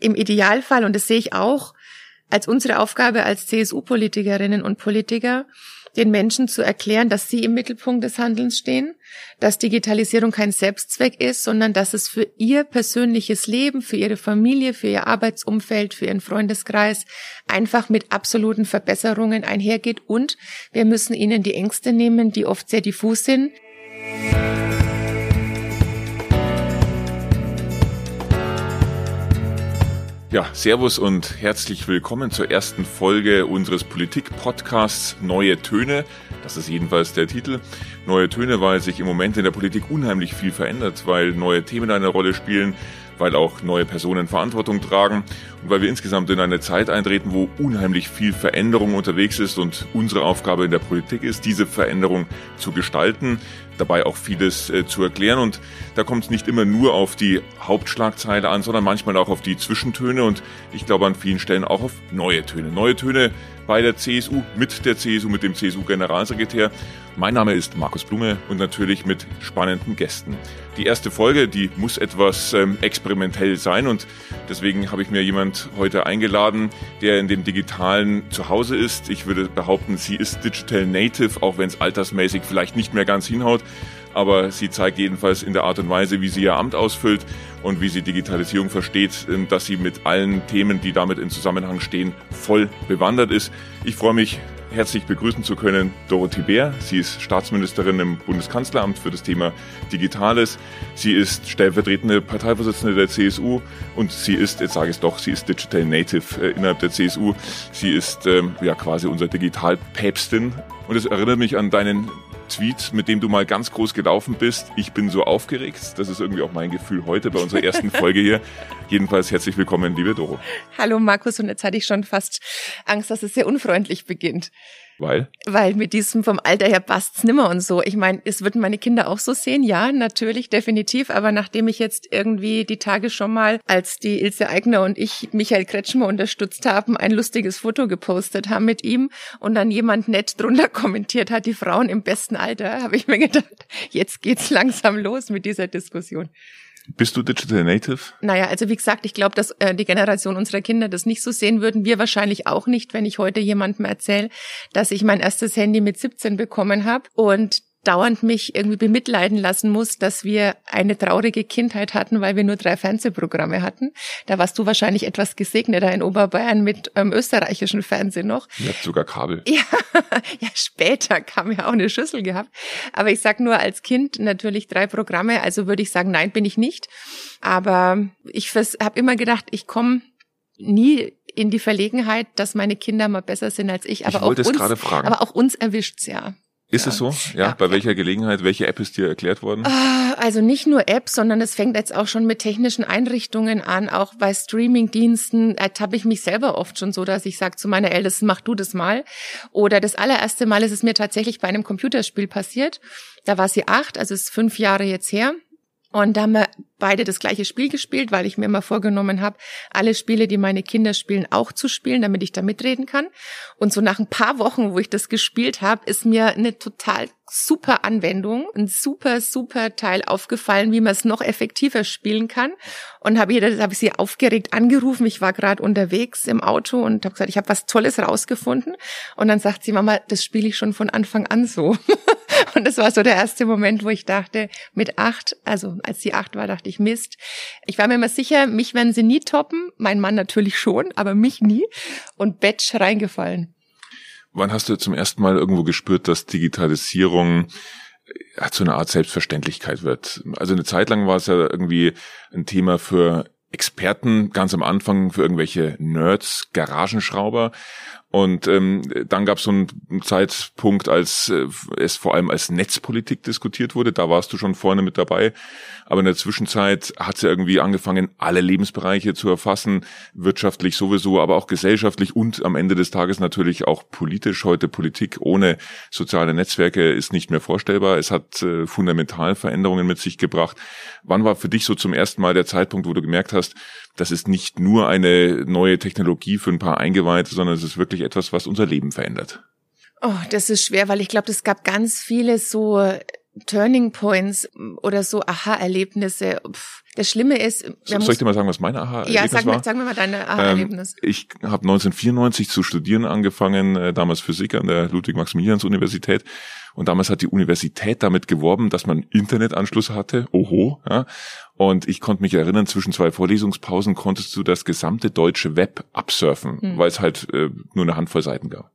im Idealfall, und das sehe ich auch als unsere Aufgabe als CSU-Politikerinnen und Politiker, den Menschen zu erklären, dass sie im Mittelpunkt des Handelns stehen, dass Digitalisierung kein Selbstzweck ist, sondern dass es für ihr persönliches Leben, für ihre Familie, für ihr Arbeitsumfeld, für ihren Freundeskreis einfach mit absoluten Verbesserungen einhergeht und wir müssen ihnen die Ängste nehmen, die oft sehr diffus sind. Ja, Servus und herzlich willkommen zur ersten Folge unseres Politik-Podcasts Neue Töne. Das ist jedenfalls der Titel. Neue Töne, weil sich im Moment in der Politik unheimlich viel verändert, weil neue Themen eine Rolle spielen, weil auch neue Personen Verantwortung tragen und weil wir insgesamt in eine Zeit eintreten, wo unheimlich viel Veränderung unterwegs ist und unsere Aufgabe in der Politik ist, diese Veränderung zu gestalten, dabei auch vieles äh, zu erklären. Und da kommt es nicht immer nur auf die Hauptschlagzeile an, sondern manchmal auch auf die Zwischentöne und ich glaube an vielen Stellen auch auf neue Töne. Neue Töne bei der CSU, mit der CSU, mit dem CSU-Generalsekretär. Mein Name ist Markus Blume und natürlich mit spannenden Gästen. Die erste Folge, die muss etwas ähm, experimentell sein und deswegen habe ich mir jemand heute eingeladen, der in dem Digitalen zu Hause ist. Ich würde behaupten, sie ist Digital Native, auch wenn es altersmäßig vielleicht nicht mehr ganz hinhaut aber sie zeigt jedenfalls in der Art und Weise, wie sie ihr Amt ausfüllt und wie sie Digitalisierung versteht, ähm, dass sie mit allen Themen, die damit in Zusammenhang stehen, voll bewandert ist. Ich freue mich, herzlich begrüßen zu können Dorothee Bär. Sie ist Staatsministerin im Bundeskanzleramt für das Thema Digitales. Sie ist stellvertretende Parteivorsitzende der CSU und sie ist, jetzt sage ich es doch, sie ist Digital Native äh, innerhalb der CSU. Sie ist ähm, ja quasi unser Digitalpäpstin. Und es erinnert mich an deinen Tweet, mit dem du mal ganz groß gelaufen bist. Ich bin so aufgeregt. Das ist irgendwie auch mein Gefühl heute bei unserer ersten Folge hier. Jedenfalls herzlich willkommen, liebe Doro. Hallo Markus, und jetzt hatte ich schon fast Angst, dass es sehr unfreundlich beginnt. Weil? Weil mit diesem vom Alter her passt's nimmer und so. Ich meine, es würden meine Kinder auch so sehen, ja, natürlich, definitiv. Aber nachdem ich jetzt irgendwie die Tage schon mal, als die Ilse Eigner und ich Michael Kretschmer unterstützt haben, ein lustiges Foto gepostet haben mit ihm und dann jemand nett drunter kommentiert hat, die Frauen im besten Alter, habe ich mir gedacht, jetzt geht's langsam los mit dieser Diskussion. Bist du Digital Native? Naja, also wie gesagt, ich glaube, dass äh, die Generation unserer Kinder das nicht so sehen würden. Wir wahrscheinlich auch nicht, wenn ich heute jemandem erzähle, dass ich mein erstes Handy mit 17 bekommen habe und dauernd mich irgendwie bemitleiden lassen muss, dass wir eine traurige Kindheit hatten, weil wir nur drei Fernsehprogramme hatten. Da warst du wahrscheinlich etwas gesegneter in Oberbayern mit ähm, österreichischen Fernsehen noch. Ihr habt sogar Kabel. Ja, ja, später kam ja auch eine Schüssel gehabt. Aber ich sag nur als Kind natürlich drei Programme, also würde ich sagen, nein, bin ich nicht. Aber ich habe immer gedacht, ich komme nie in die Verlegenheit, dass meine Kinder mal besser sind als ich. Aber ich auch es uns, fragen. aber auch uns erwischt's ja. Ist ja. es so? Ja. ja. Bei welcher Gelegenheit? Welche App ist dir erklärt worden? Ah, also nicht nur App, sondern es fängt jetzt auch schon mit technischen Einrichtungen an. Auch bei Streamingdiensten ertappe ich mich selber oft schon so, dass ich sage zu meiner Ältesten, mach du das mal. Oder das allererste Mal ist es mir tatsächlich bei einem Computerspiel passiert. Da war sie acht, also ist fünf Jahre jetzt her. Und da haben wir beide das gleiche Spiel gespielt, weil ich mir immer vorgenommen habe, alle Spiele, die meine Kinder spielen, auch zu spielen, damit ich da mitreden kann. Und so nach ein paar Wochen, wo ich das gespielt habe, ist mir eine total super Anwendung, ein super, super Teil aufgefallen, wie man es noch effektiver spielen kann. Und habe ihr, habe ich sie aufgeregt angerufen. Ich war gerade unterwegs im Auto und habe gesagt, ich habe was Tolles rausgefunden. Und dann sagt sie, Mama, das spiele ich schon von Anfang an so. und das war so der erste Moment, wo ich dachte, mit acht, also als sie acht war, dachte ich, Mist. Ich war mir immer sicher, mich werden sie nie toppen. Mein Mann natürlich schon, aber mich nie. Und Batch reingefallen. Wann hast du zum ersten Mal irgendwo gespürt, dass Digitalisierung ja, äh, zu einer Art Selbstverständlichkeit wird? Also eine Zeit lang war es ja irgendwie ein Thema für Experten, ganz am Anfang für irgendwelche Nerds, Garagenschrauber. Und ähm, dann gab es so einen Zeitpunkt, als äh, es vor allem als Netzpolitik diskutiert wurde. Da warst du schon vorne mit dabei. Aber in der Zwischenzeit hat ja irgendwie angefangen, alle Lebensbereiche zu erfassen, wirtschaftlich sowieso, aber auch gesellschaftlich und am Ende des Tages natürlich auch politisch. Heute Politik ohne soziale Netzwerke ist nicht mehr vorstellbar. Es hat äh, fundamental Veränderungen mit sich gebracht. Wann war für dich so zum ersten Mal der Zeitpunkt, wo du gemerkt hast, das ist nicht nur eine neue Technologie für ein paar Eingeweihte, sondern es ist wirklich etwas, was unser Leben verändert. Oh, das ist schwer, weil ich glaube, es gab ganz viele so Turning Points oder so Aha-Erlebnisse. Das Schlimme ist, soll ich dir mal sagen, was mein Aha-Erlebnis ja, sag, war? sag mir mal dein Aha-Erlebnis. Ähm, ich habe 1994 zu studieren angefangen, äh, damals Physik an der Ludwig-Maximilians-Universität. Und damals hat die Universität damit geworben, dass man Internetanschluss hatte. Oho. Ja. Und ich konnte mich erinnern, zwischen zwei Vorlesungspausen konntest du das gesamte deutsche Web absurfen, hm. weil es halt äh, nur eine Handvoll Seiten gab.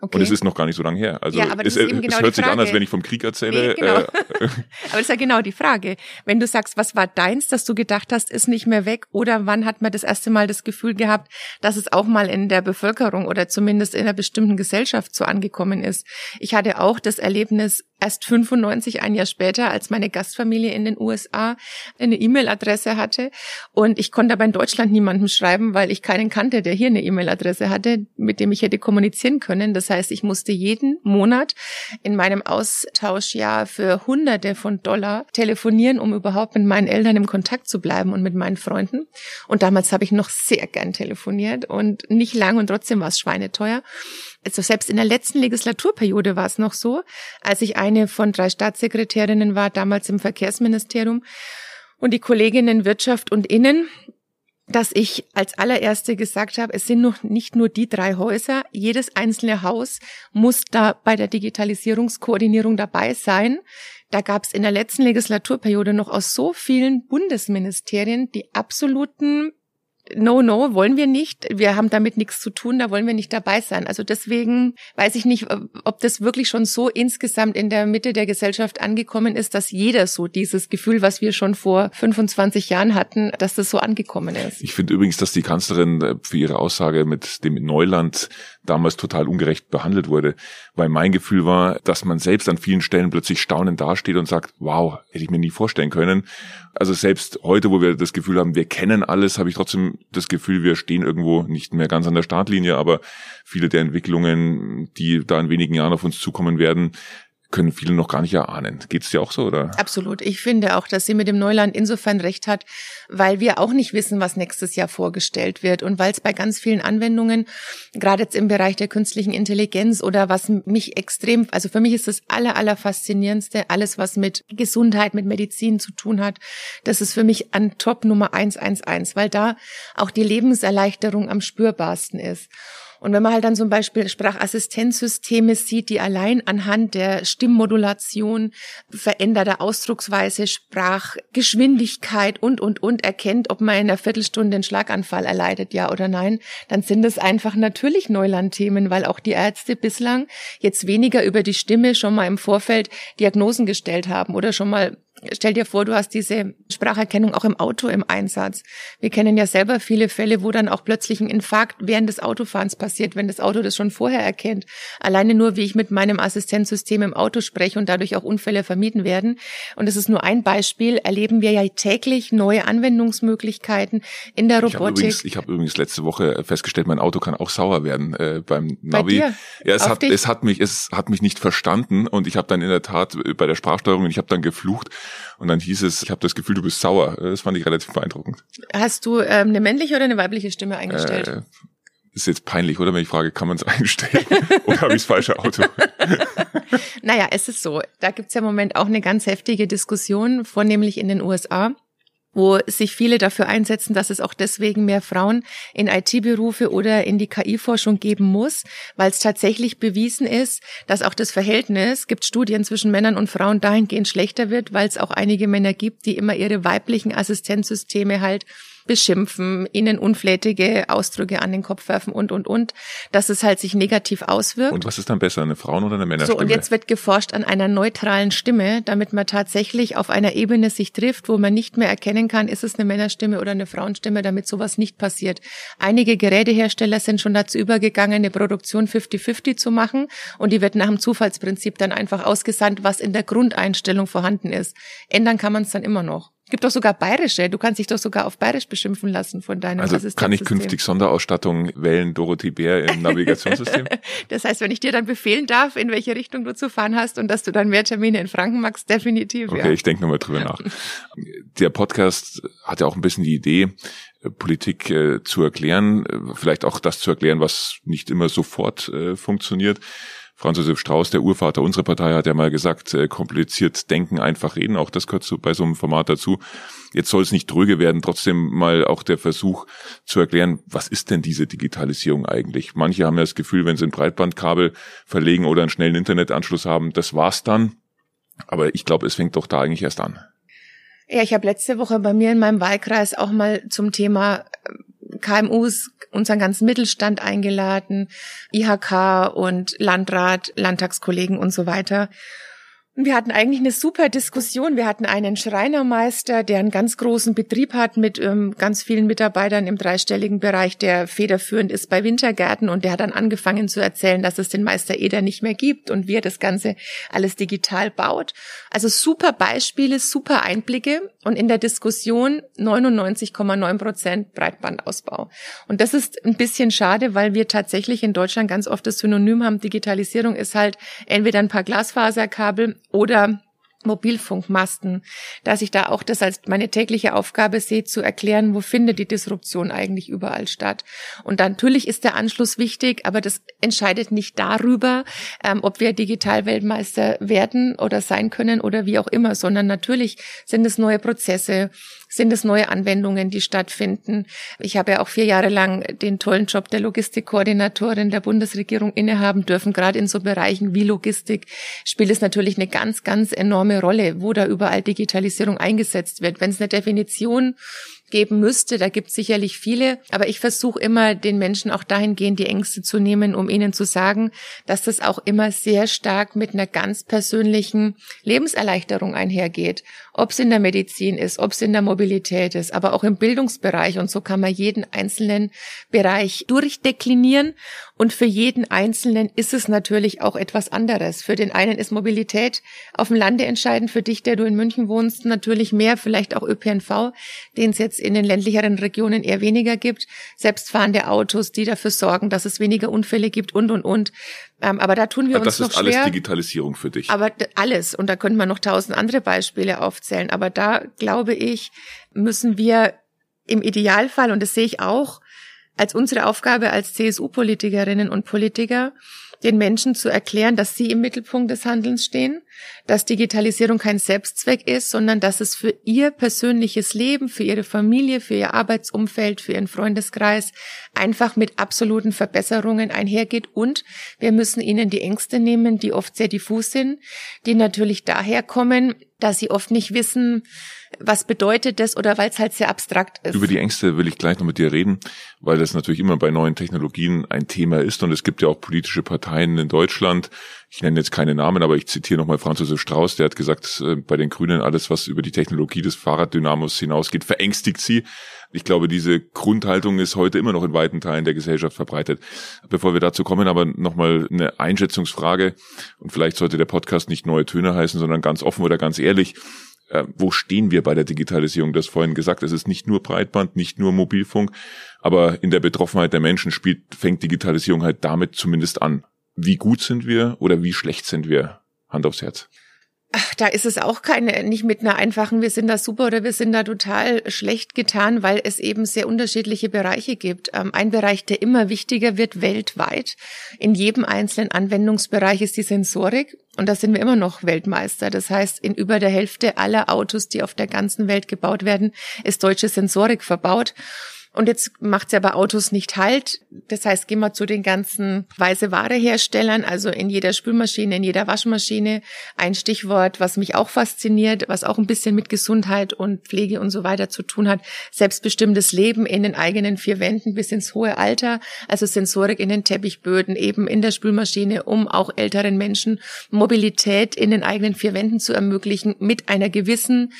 Okay. Und es ist noch gar nicht so lange her. Also ja, es, es genau hört sich an, als wenn ich vom Krieg erzähle. Nee, genau. äh, aber das ist ja genau die Frage. Wenn du sagst, was war deins, dass du gedacht hast, ist nicht mehr weg, oder wann hat man das erste Mal das Gefühl gehabt, dass es auch mal in der Bevölkerung oder zumindest in einer bestimmten Gesellschaft so angekommen ist? Ich hatte auch das Erlebnis, erst 95, ein Jahr später, als meine Gastfamilie in den USA eine E-Mail-Adresse hatte. Und ich konnte aber in Deutschland niemandem schreiben, weil ich keinen kannte, der hier eine E-Mail-Adresse hatte, mit dem ich hätte kommunizieren können. Das heißt, ich musste jeden Monat in meinem Austauschjahr für Hunderte von Dollar telefonieren, um überhaupt mit meinen Eltern im Kontakt zu bleiben und mit meinen Freunden. Und damals habe ich noch sehr gern telefoniert und nicht lang und trotzdem war es schweineteuer also selbst in der letzten Legislaturperiode war es noch so, als ich eine von drei Staatssekretärinnen war, damals im Verkehrsministerium und die Kolleginnen Wirtschaft und Innen, dass ich als allererste gesagt habe, es sind noch nicht nur die drei Häuser, jedes einzelne Haus muss da bei der Digitalisierungskoordinierung dabei sein. Da gab es in der letzten Legislaturperiode noch aus so vielen Bundesministerien die absoluten no, no, wollen wir nicht. Wir haben damit nichts zu tun, da wollen wir nicht dabei sein. Also deswegen weiß ich nicht, ob das wirklich schon so insgesamt in der Mitte der Gesellschaft angekommen ist, dass jeder so dieses Gefühl, was wir schon vor 25 Jahren hatten, dass das so angekommen ist. Ich finde übrigens, dass die Kanzlerin äh, für ihre Aussage mit dem Neuland damals total ungerecht behandelt wurde, weil mein Gefühl war, dass man selbst an vielen Stellen plötzlich staunend dasteht und sagt, wow, hätte ich mir nie vorstellen können. Also selbst heute, wo wir das Gefühl haben, wir kennen alles, habe ich trotzdem das Gefühl, wir stehen irgendwo nicht mehr ganz an der Startlinie, aber viele der Entwicklungen, die da in wenigen Jahren auf uns zukommen werden, können viele noch gar nicht erahnen. Geht's dir auch so, oder? Absolut. Ich finde auch, dass sie mit dem Neuland insofern recht hat, weil wir auch nicht wissen, was nächstes Jahr vorgestellt wird und weil es bei ganz vielen Anwendungen, gerade jetzt im Bereich der künstlichen Intelligenz oder was mich extrem, also für mich ist das aller, aller faszinierendste, alles was mit Gesundheit, mit Medizin zu tun hat, das ist für mich an Top Nummer 111, weil da auch die Lebenserleichterung am spürbarsten ist. Und wenn man halt dann zum Beispiel Sprachassistenzsysteme sieht, die allein anhand der Stimmmodulation, veränderter Ausdrucksweise, Sprachgeschwindigkeit und, und, und erkennt, ob man in einer Viertelstunde einen Schlaganfall erleidet, ja oder nein, dann sind es einfach natürlich Neulandthemen, weil auch die Ärzte bislang jetzt weniger über die Stimme schon mal im Vorfeld Diagnosen gestellt haben oder schon mal Stell dir vor, du hast diese Spracherkennung auch im Auto im Einsatz. Wir kennen ja selber viele Fälle, wo dann auch plötzlich ein Infarkt während des Autofahrens passiert, wenn das Auto das schon vorher erkennt. Alleine nur, wie ich mit meinem Assistenzsystem im Auto spreche und dadurch auch Unfälle vermieden werden. Und das ist nur ein Beispiel. Erleben wir ja täglich neue Anwendungsmöglichkeiten in der Robotik. Ich habe übrigens, hab übrigens, letzte Woche festgestellt, mein Auto kann auch sauer werden äh, beim Navi. Bei? Ja, es hat, es hat mich, es hat mich nicht verstanden und ich habe dann in der Tat äh, bei der Sprachsteuerung, ich habe dann geflucht und dann hieß es, ich habe das Gefühl, du bist sauer. Das fand ich relativ beeindruckend. Hast du ähm, eine männliche oder eine weibliche Stimme eingestellt? Äh, ist jetzt peinlich, oder? Wenn ich frage, kann man es einstellen? oder habe ich das falsche Auto? naja, es ist so. Da gibt's ja im Moment auch eine ganz heftige Diskussion, vornehmlich in den USA wo sich viele dafür einsetzen, dass es auch deswegen mehr Frauen in IT-Berufe oder in die KI-Forschung geben muss, weil es tatsächlich bewiesen ist, dass auch das Verhältnis, gibt Studien zwischen Männern und Frauen dahingehend schlechter wird, weil es auch einige Männer gibt, die immer ihre weiblichen Assistenzsysteme halt beschimpfen, ihnen unflätige Ausdrücke an den Kopf werfen und, und, und, dass es halt sich negativ auswirkt. Und was ist dann besser, eine Frauen- oder eine Männerstimme? So, und jetzt wird geforscht an einer neutralen Stimme, damit man tatsächlich auf einer Ebene sich trifft, wo man nicht mehr erkennen kann, ist es eine Männerstimme oder eine Frauenstimme, damit sowas nicht passiert. Einige Gerätehersteller sind schon dazu übergegangen, eine Produktion 50-50 zu machen und die wird nach dem Zufallsprinzip dann einfach ausgesandt, was in der Grundeinstellung vorhanden ist. Ändern kann man es dann immer noch. Gibt doch sogar bayerische. Du kannst dich doch sogar auf bayerisch beschimpfen lassen von deinem Also kann ich künftig Sonderausstattung wählen, Dorothee Bär im Navigationssystem? das heißt, wenn ich dir dann befehlen darf, in welche Richtung du zu fahren hast und dass du dann mehr Termine in Franken magst, definitiv. Okay, ja. ich denke nochmal drüber nach. Der Podcast hat ja auch ein bisschen die Idee, äh, Politik äh, zu erklären, äh, vielleicht auch das zu erklären, was nicht immer sofort äh, funktioniert. Franz Josef Strauß, der Urvater unserer Partei, hat ja mal gesagt, äh, kompliziert denken, einfach reden. Auch das gehört so, bei so einem Format dazu. Jetzt soll es nicht dröge werden, trotzdem mal auch der Versuch zu erklären, was ist denn diese Digitalisierung eigentlich? Manche haben ja das Gefühl, wenn sie ein Breitbandkabel verlegen oder einen schnellen Internetanschluss haben, das war's dann. Aber ich glaube, es fängt doch da eigentlich erst an. Ja, ich habe letzte Woche bei mir in meinem Wahlkreis auch mal zum Thema KMUs, unseren ganzen Mittelstand eingeladen, IHK und Landrat, Landtagskollegen und so weiter. Und wir hatten eigentlich eine super Diskussion. Wir hatten einen Schreinermeister, der einen ganz großen Betrieb hat mit ähm, ganz vielen Mitarbeitern im dreistelligen Bereich, der federführend ist bei Wintergärten. Und der hat dann angefangen zu erzählen, dass es den Meister Eder nicht mehr gibt und wie er das Ganze alles digital baut. Also super Beispiele, super Einblicke und in der Diskussion 99,9 Prozent Breitbandausbau. Und das ist ein bisschen schade, weil wir tatsächlich in Deutschland ganz oft das Synonym haben, Digitalisierung ist halt entweder ein paar Glasfaserkabel oder Mobilfunkmasten, dass ich da auch das als meine tägliche Aufgabe sehe, zu erklären, wo findet die Disruption eigentlich überall statt. Und dann, natürlich ist der Anschluss wichtig, aber das entscheidet nicht darüber, ähm, ob wir Digitalweltmeister werden oder sein können oder wie auch immer, sondern natürlich sind es neue Prozesse, sind es neue Anwendungen, die stattfinden. Ich habe ja auch vier Jahre lang den tollen Job der Logistikkoordinatorin der Bundesregierung innehaben dürfen. Gerade in so Bereichen wie Logistik spielt es natürlich eine ganz, ganz enorme Rolle, wo da überall Digitalisierung eingesetzt wird. Wenn es eine Definition geben müsste. Da gibt es sicherlich viele, aber ich versuche immer, den Menschen auch dahingehend die Ängste zu nehmen, um ihnen zu sagen, dass das auch immer sehr stark mit einer ganz persönlichen Lebenserleichterung einhergeht. Ob es in der Medizin ist, ob es in der Mobilität ist, aber auch im Bildungsbereich. Und so kann man jeden einzelnen Bereich durchdeklinieren. Und für jeden Einzelnen ist es natürlich auch etwas anderes. Für den einen ist Mobilität auf dem Lande entscheidend, für dich, der du in München wohnst, natürlich mehr, vielleicht auch ÖPNV, den es jetzt in den ländlicheren Regionen eher weniger gibt, selbstfahrende Autos, die dafür sorgen, dass es weniger Unfälle gibt und und und. Ähm, aber da tun wir aber uns noch schwer. Das ist alles Digitalisierung für dich. Aber alles und da könnte man noch tausend andere Beispiele aufzählen. Aber da glaube ich, müssen wir im Idealfall und das sehe ich auch als unsere Aufgabe als CSU-Politikerinnen und Politiker den Menschen zu erklären, dass sie im Mittelpunkt des Handelns stehen, dass Digitalisierung kein Selbstzweck ist, sondern dass es für ihr persönliches Leben, für ihre Familie, für ihr Arbeitsumfeld, für ihren Freundeskreis einfach mit absoluten Verbesserungen einhergeht. Und wir müssen ihnen die Ängste nehmen, die oft sehr diffus sind, die natürlich daher kommen, dass sie oft nicht wissen, was bedeutet das oder weil es halt sehr abstrakt ist. Über die Ängste will ich gleich noch mit dir reden, weil das natürlich immer bei neuen Technologien ein Thema ist und es gibt ja auch politische Parteien in Deutschland. Ich nenne jetzt keine Namen, aber ich zitiere nochmal Franz Josef Strauß, der hat gesagt, äh, bei den Grünen alles, was über die Technologie des Fahrraddynamos hinausgeht, verängstigt sie. Ich glaube, diese Grundhaltung ist heute immer noch in weiten Teilen der Gesellschaft verbreitet. Bevor wir dazu kommen, aber nochmal eine Einschätzungsfrage. Und vielleicht sollte der Podcast nicht neue Töne heißen, sondern ganz offen oder ganz ehrlich äh, wo stehen wir bei der Digitalisierung? Das vorhin gesagt, es ist nicht nur Breitband, nicht nur Mobilfunk, aber in der Betroffenheit der Menschen spielt, fängt Digitalisierung halt damit zumindest an. Wie gut sind wir oder wie schlecht sind wir? Hand aufs Herz. Ach, da ist es auch keine, nicht mit einer einfachen, wir sind da super oder wir sind da total schlecht getan, weil es eben sehr unterschiedliche Bereiche gibt. Ähm, ein Bereich, der immer wichtiger wird weltweit, in jedem einzelnen Anwendungsbereich ist die Sensorik. Und da sind wir immer noch Weltmeister. Das heißt, in über der Hälfte aller Autos, die auf der ganzen Welt gebaut werden, ist deutsche Sensorik verbaut. Und jetzt macht sie aber Autos nicht halt. Das heißt, gehen wir zu den ganzen weiße Ware-Herstellern, also in jeder Spülmaschine, in jeder Waschmaschine. Ein Stichwort, was mich auch fasziniert, was auch ein bisschen mit Gesundheit und Pflege und so weiter zu tun hat. Selbstbestimmtes Leben in den eigenen vier Wänden bis ins hohe Alter. Also Sensorik in den Teppichböden, eben in der Spülmaschine, um auch älteren Menschen Mobilität in den eigenen vier Wänden zu ermöglichen mit einer gewissen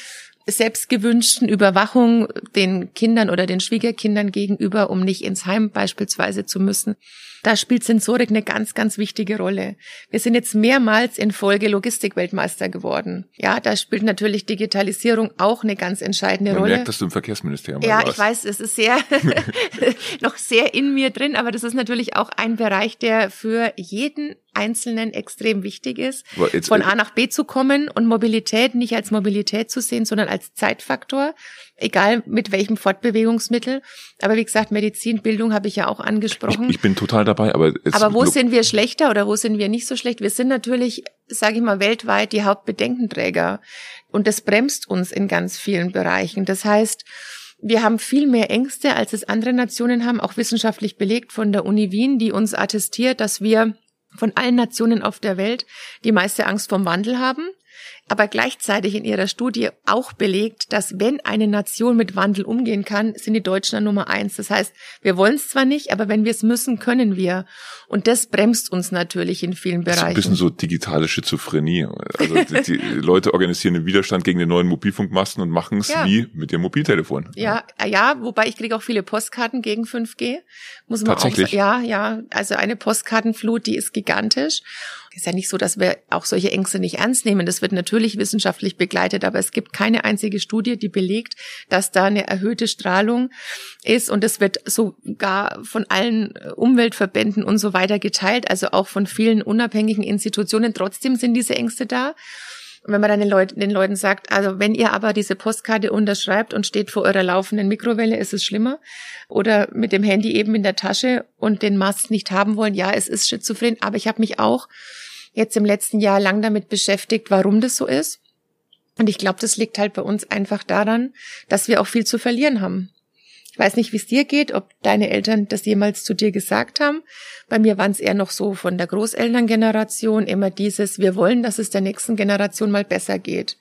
selbstgewünschten Überwachung den Kindern oder den Schwiegerkindern gegenüber, um nicht ins Heim beispielsweise zu müssen. Da spielt Sensorik eine ganz, ganz wichtige Rolle. Wir sind jetzt mehrmals in Folge Logistikweltmeister geworden. Ja, da spielt natürlich Digitalisierung auch eine ganz entscheidende Man Rolle. merkt, dass du im Verkehrsministerium Ja, warst. ich weiß, es ist sehr, noch sehr in mir drin, aber das ist natürlich auch ein Bereich, der für jeden Einzelnen extrem wichtig ist, von A nach B zu kommen und Mobilität nicht als Mobilität zu sehen, sondern als Zeitfaktor, egal mit welchem Fortbewegungsmittel. Aber wie gesagt, Medizin, Bildung habe ich ja auch angesprochen. Ich, ich bin total dabei, aber aber wo sind wir schlechter oder wo sind wir nicht so schlecht? Wir sind natürlich, sage ich mal, weltweit die Hauptbedenkenträger und das bremst uns in ganz vielen Bereichen. Das heißt, wir haben viel mehr Ängste, als es andere Nationen haben, auch wissenschaftlich belegt von der Uni Wien, die uns attestiert, dass wir von allen Nationen auf der Welt die meiste Angst vom Wandel haben aber gleichzeitig in ihrer Studie auch belegt, dass wenn eine Nation mit Wandel umgehen kann, sind die Deutschen an Nummer eins. Das heißt, wir wollen es zwar nicht, aber wenn wir es müssen, können wir. Und das bremst uns natürlich in vielen Bereichen. Das ist ein bisschen so digitale Schizophrenie. Also die, die Leute organisieren den Widerstand gegen den neuen Mobilfunkmasten und machen es ja. wie mit ihrem Mobiltelefon. Ja, ja, wobei ich kriege auch viele Postkarten gegen 5G. Muss man Tatsächlich? Auch, ja, ja. Also eine Postkartenflut, die ist gigantisch. Ist ja nicht so, dass wir auch solche Ängste nicht ernst nehmen. Das wird natürlich wissenschaftlich begleitet, aber es gibt keine einzige Studie, die belegt, dass da eine erhöhte Strahlung ist und es wird sogar von allen Umweltverbänden und so weiter geteilt, also auch von vielen unabhängigen Institutionen. Trotzdem sind diese Ängste da. Wenn man dann den, Leut den Leuten sagt, also wenn ihr aber diese Postkarte unterschreibt und steht vor eurer laufenden Mikrowelle, ist es schlimmer. Oder mit dem Handy eben in der Tasche und den Mast nicht haben wollen, ja, es ist schizophren. Aber ich habe mich auch jetzt im letzten Jahr lang damit beschäftigt, warum das so ist. Und ich glaube, das liegt halt bei uns einfach daran, dass wir auch viel zu verlieren haben. Ich weiß nicht, wie es dir geht, ob deine Eltern das jemals zu dir gesagt haben. Bei mir waren es eher noch so von der Großelterngeneration immer dieses, wir wollen, dass es der nächsten Generation mal besser geht.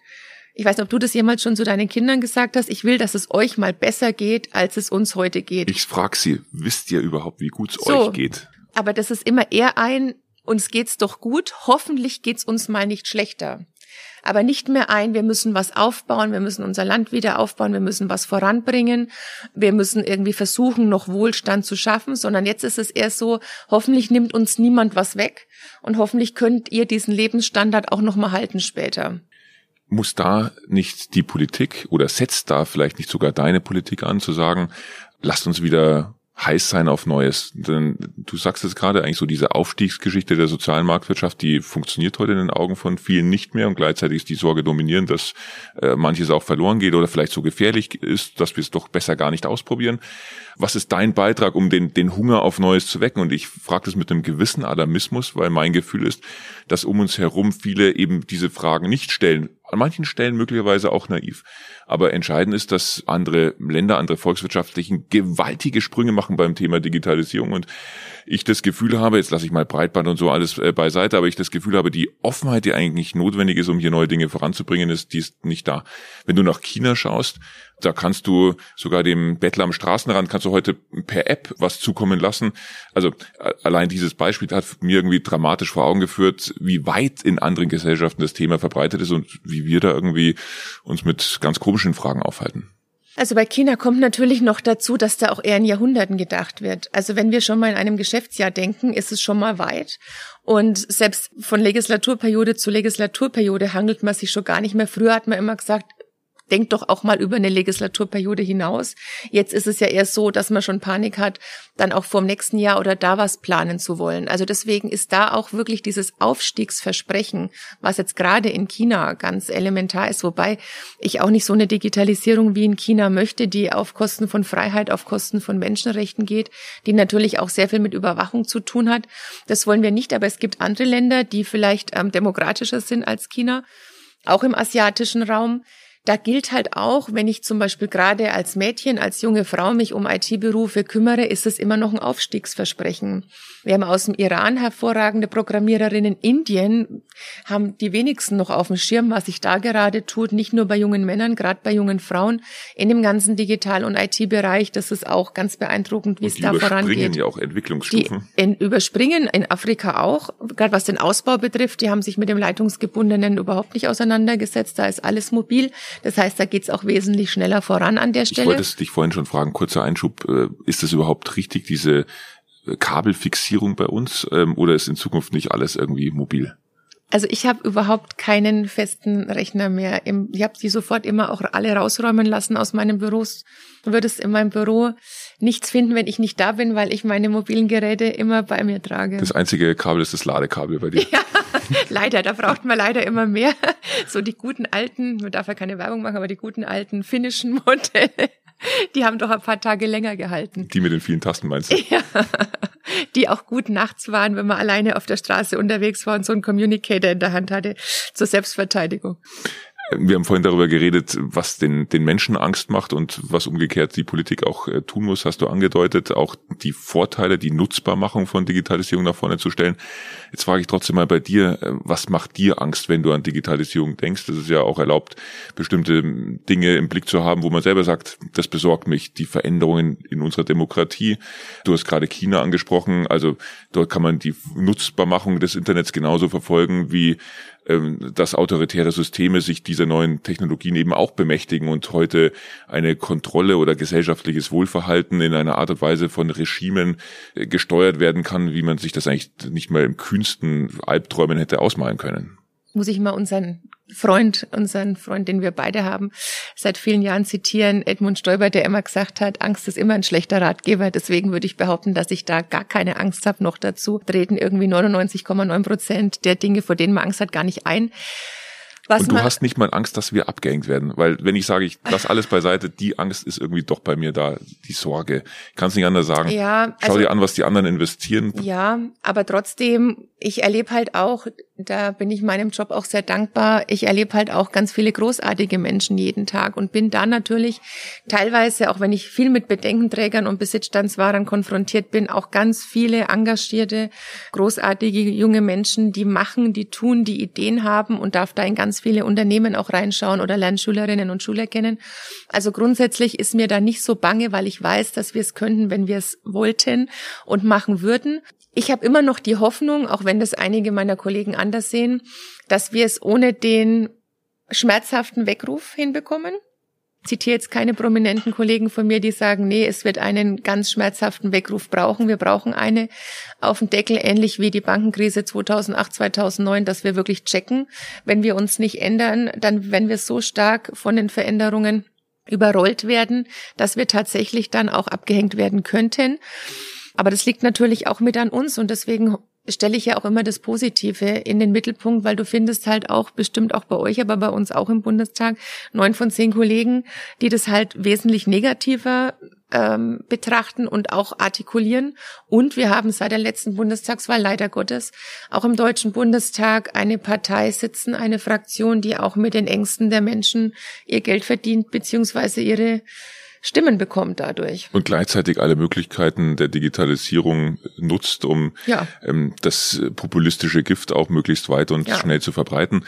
Ich weiß nicht, ob du das jemals schon zu deinen Kindern gesagt hast. Ich will, dass es euch mal besser geht, als es uns heute geht. Ich frage sie, wisst ihr überhaupt, wie gut es so, euch geht? Aber das ist immer eher ein, uns geht's doch gut, hoffentlich geht's uns mal nicht schlechter. Aber nicht mehr ein, wir müssen was aufbauen, wir müssen unser Land wieder aufbauen, wir müssen was voranbringen, wir müssen irgendwie versuchen, noch Wohlstand zu schaffen, sondern jetzt ist es eher so, hoffentlich nimmt uns niemand was weg und hoffentlich könnt ihr diesen Lebensstandard auch noch mal halten später. Muss da nicht die Politik oder setzt da vielleicht nicht sogar deine Politik an, zu sagen, lasst uns wieder heiß sein auf Neues. Denn du sagst es gerade, eigentlich so diese Aufstiegsgeschichte der sozialen Marktwirtschaft, die funktioniert heute in den Augen von vielen nicht mehr und gleichzeitig ist die Sorge dominierend, dass äh, manches auch verloren geht oder vielleicht so gefährlich ist, dass wir es doch besser gar nicht ausprobieren. Was ist dein Beitrag, um den, den Hunger auf Neues zu wecken? Und ich frage das mit einem gewissen Alarmismus, weil mein Gefühl ist, dass um uns herum viele eben diese Fragen nicht stellen. An manchen Stellen möglicherweise auch naiv. Aber entscheidend ist, dass andere Länder, andere Volkswirtschaftlichen gewaltige Sprünge machen beim Thema Digitalisierung. Und ich das Gefühl habe, jetzt lasse ich mal Breitband und so alles äh, beiseite, aber ich das Gefühl habe, die Offenheit, die eigentlich notwendig ist, um hier neue Dinge voranzubringen, ist, die ist nicht da. Wenn du nach China schaust, da kannst du sogar dem Bettler am Straßenrand kannst du heute per App was zukommen lassen. Also allein dieses Beispiel hat mir irgendwie dramatisch vor Augen geführt, wie weit in anderen Gesellschaften das Thema verbreitet ist und wie wir da irgendwie uns mit ganz komischen Fragen aufhalten. Also bei China kommt natürlich noch dazu, dass da auch eher in Jahrhunderten gedacht wird. Also wenn wir schon mal in einem Geschäftsjahr denken, ist es schon mal weit. Und selbst von Legislaturperiode zu Legislaturperiode handelt man sich schon gar nicht mehr. Früher hat man immer gesagt, denkt doch auch mal über eine Legislaturperiode hinaus. Jetzt ist es ja eher so, dass man schon Panik hat, dann auch vor dem nächsten Jahr oder da was planen zu wollen. Also deswegen ist da auch wirklich dieses Aufstiegsversprechen, was jetzt gerade in China ganz elementar ist, wobei ich auch nicht so eine Digitalisierung wie in China möchte, die auf Kosten von Freiheit, auf Kosten von Menschenrechten geht, die natürlich auch sehr viel mit Überwachung zu tun hat. Das wollen wir nicht, aber es gibt andere Länder, die vielleicht ähm, demokratischer sind als China, auch im asiatischen Raum, da gilt halt auch, wenn ich zum Beispiel gerade als Mädchen, als junge Frau mich um IT-Berufe kümmere, ist es immer noch ein Aufstiegsversprechen. Wir haben aus dem Iran hervorragende Programmiererinnen. Indien haben die wenigsten noch auf dem Schirm, was sich da gerade tut. Nicht nur bei jungen Männern, gerade bei jungen Frauen in dem ganzen Digital- und IT-Bereich. Das ist auch ganz beeindruckend, wie es da vorangeht. Die überspringen ja auch Entwicklungsstufen. Die in, überspringen in Afrika auch. Gerade was den Ausbau betrifft, die haben sich mit dem Leitungsgebundenen überhaupt nicht auseinandergesetzt. Da ist alles mobil. Das heißt, da geht's auch wesentlich schneller voran an der Stelle. Ich wollte dich vorhin schon fragen, kurzer Einschub, äh, ist es überhaupt richtig, diese äh, Kabelfixierung bei uns ähm, oder ist in Zukunft nicht alles irgendwie mobil? Also ich habe überhaupt keinen festen Rechner mehr. Ich habe die sofort immer auch alle rausräumen lassen aus meinem Büro. Du würdest in meinem Büro nichts finden, wenn ich nicht da bin, weil ich meine mobilen Geräte immer bei mir trage. Das einzige Kabel ist das Ladekabel bei dir. Ja, leider, da braucht man leider immer mehr. So die guten alten, man darf ja keine Werbung machen, aber die guten alten finnischen Modelle. Die haben doch ein paar Tage länger gehalten. Die mit den vielen Tasten meinst du? Ja, die auch gut nachts waren, wenn man alleine auf der Straße unterwegs war und so einen Communicator in der Hand hatte zur Selbstverteidigung. Wir haben vorhin darüber geredet, was den, den Menschen Angst macht und was umgekehrt die Politik auch äh, tun muss, hast du angedeutet, auch die Vorteile, die Nutzbarmachung von Digitalisierung nach vorne zu stellen. Jetzt frage ich trotzdem mal bei dir, äh, was macht dir Angst, wenn du an Digitalisierung denkst? Das ist ja auch erlaubt, bestimmte Dinge im Blick zu haben, wo man selber sagt, das besorgt mich, die Veränderungen in unserer Demokratie. Du hast gerade China angesprochen, also dort kann man die Nutzbarmachung des Internets genauso verfolgen wie ähm, dass autoritäre Systeme sich dieser neuen Technologien eben auch bemächtigen und heute eine Kontrolle oder gesellschaftliches Wohlverhalten in einer Art und Weise von Regimen äh, gesteuert werden kann, wie man sich das eigentlich nicht mal im kühnsten Albträumen hätte ausmalen können. Muss ich mal unseren Freund, unseren Freund, den wir beide haben, seit vielen Jahren zitieren, Edmund Stoiber, der immer gesagt hat, Angst ist immer ein schlechter Ratgeber. Deswegen würde ich behaupten, dass ich da gar keine Angst habe. Noch dazu treten irgendwie 99,9 Prozent der Dinge, vor denen man Angst hat, gar nicht ein. Was und du hast nicht mal Angst, dass wir abgehängt werden. Weil wenn ich sage, ich lasse alles beiseite, die Angst ist irgendwie doch bei mir da, die Sorge. Ich kann es nicht anders sagen. Ja, also, Schau dir an, was die anderen investieren. Ja, aber trotzdem, ich erlebe halt auch, da bin ich meinem Job auch sehr dankbar, ich erlebe halt auch ganz viele großartige Menschen jeden Tag und bin da natürlich teilweise, auch wenn ich viel mit Bedenkenträgern und Besitzstandswahrern konfrontiert bin, auch ganz viele engagierte, großartige junge Menschen, die machen, die tun, die Ideen haben und darf da in ganz ganz viele Unternehmen auch reinschauen oder lernen Schülerinnen und Schüler kennen. Also grundsätzlich ist mir da nicht so bange, weil ich weiß, dass wir es könnten, wenn wir es wollten und machen würden. Ich habe immer noch die Hoffnung, auch wenn das einige meiner Kollegen anders sehen, dass wir es ohne den schmerzhaften Weckruf hinbekommen zitiere jetzt keine prominenten Kollegen von mir, die sagen, nee, es wird einen ganz schmerzhaften Weckruf brauchen. Wir brauchen eine auf den Deckel, ähnlich wie die Bankenkrise 2008, 2009, dass wir wirklich checken. Wenn wir uns nicht ändern, dann, wenn wir so stark von den Veränderungen überrollt werden, dass wir tatsächlich dann auch abgehängt werden könnten. Aber das liegt natürlich auch mit an uns und deswegen stelle ich ja auch immer das Positive in den Mittelpunkt, weil du findest halt auch, bestimmt auch bei euch, aber bei uns auch im Bundestag, neun von zehn Kollegen, die das halt wesentlich negativer ähm, betrachten und auch artikulieren. Und wir haben seit der letzten Bundestagswahl leider Gottes auch im Deutschen Bundestag eine Partei sitzen, eine Fraktion, die auch mit den Ängsten der Menschen ihr Geld verdient, beziehungsweise ihre Stimmen bekommt dadurch. Und gleichzeitig alle Möglichkeiten der Digitalisierung nutzt, um ja. ähm, das populistische Gift auch möglichst weit und ja. schnell zu verbreiten.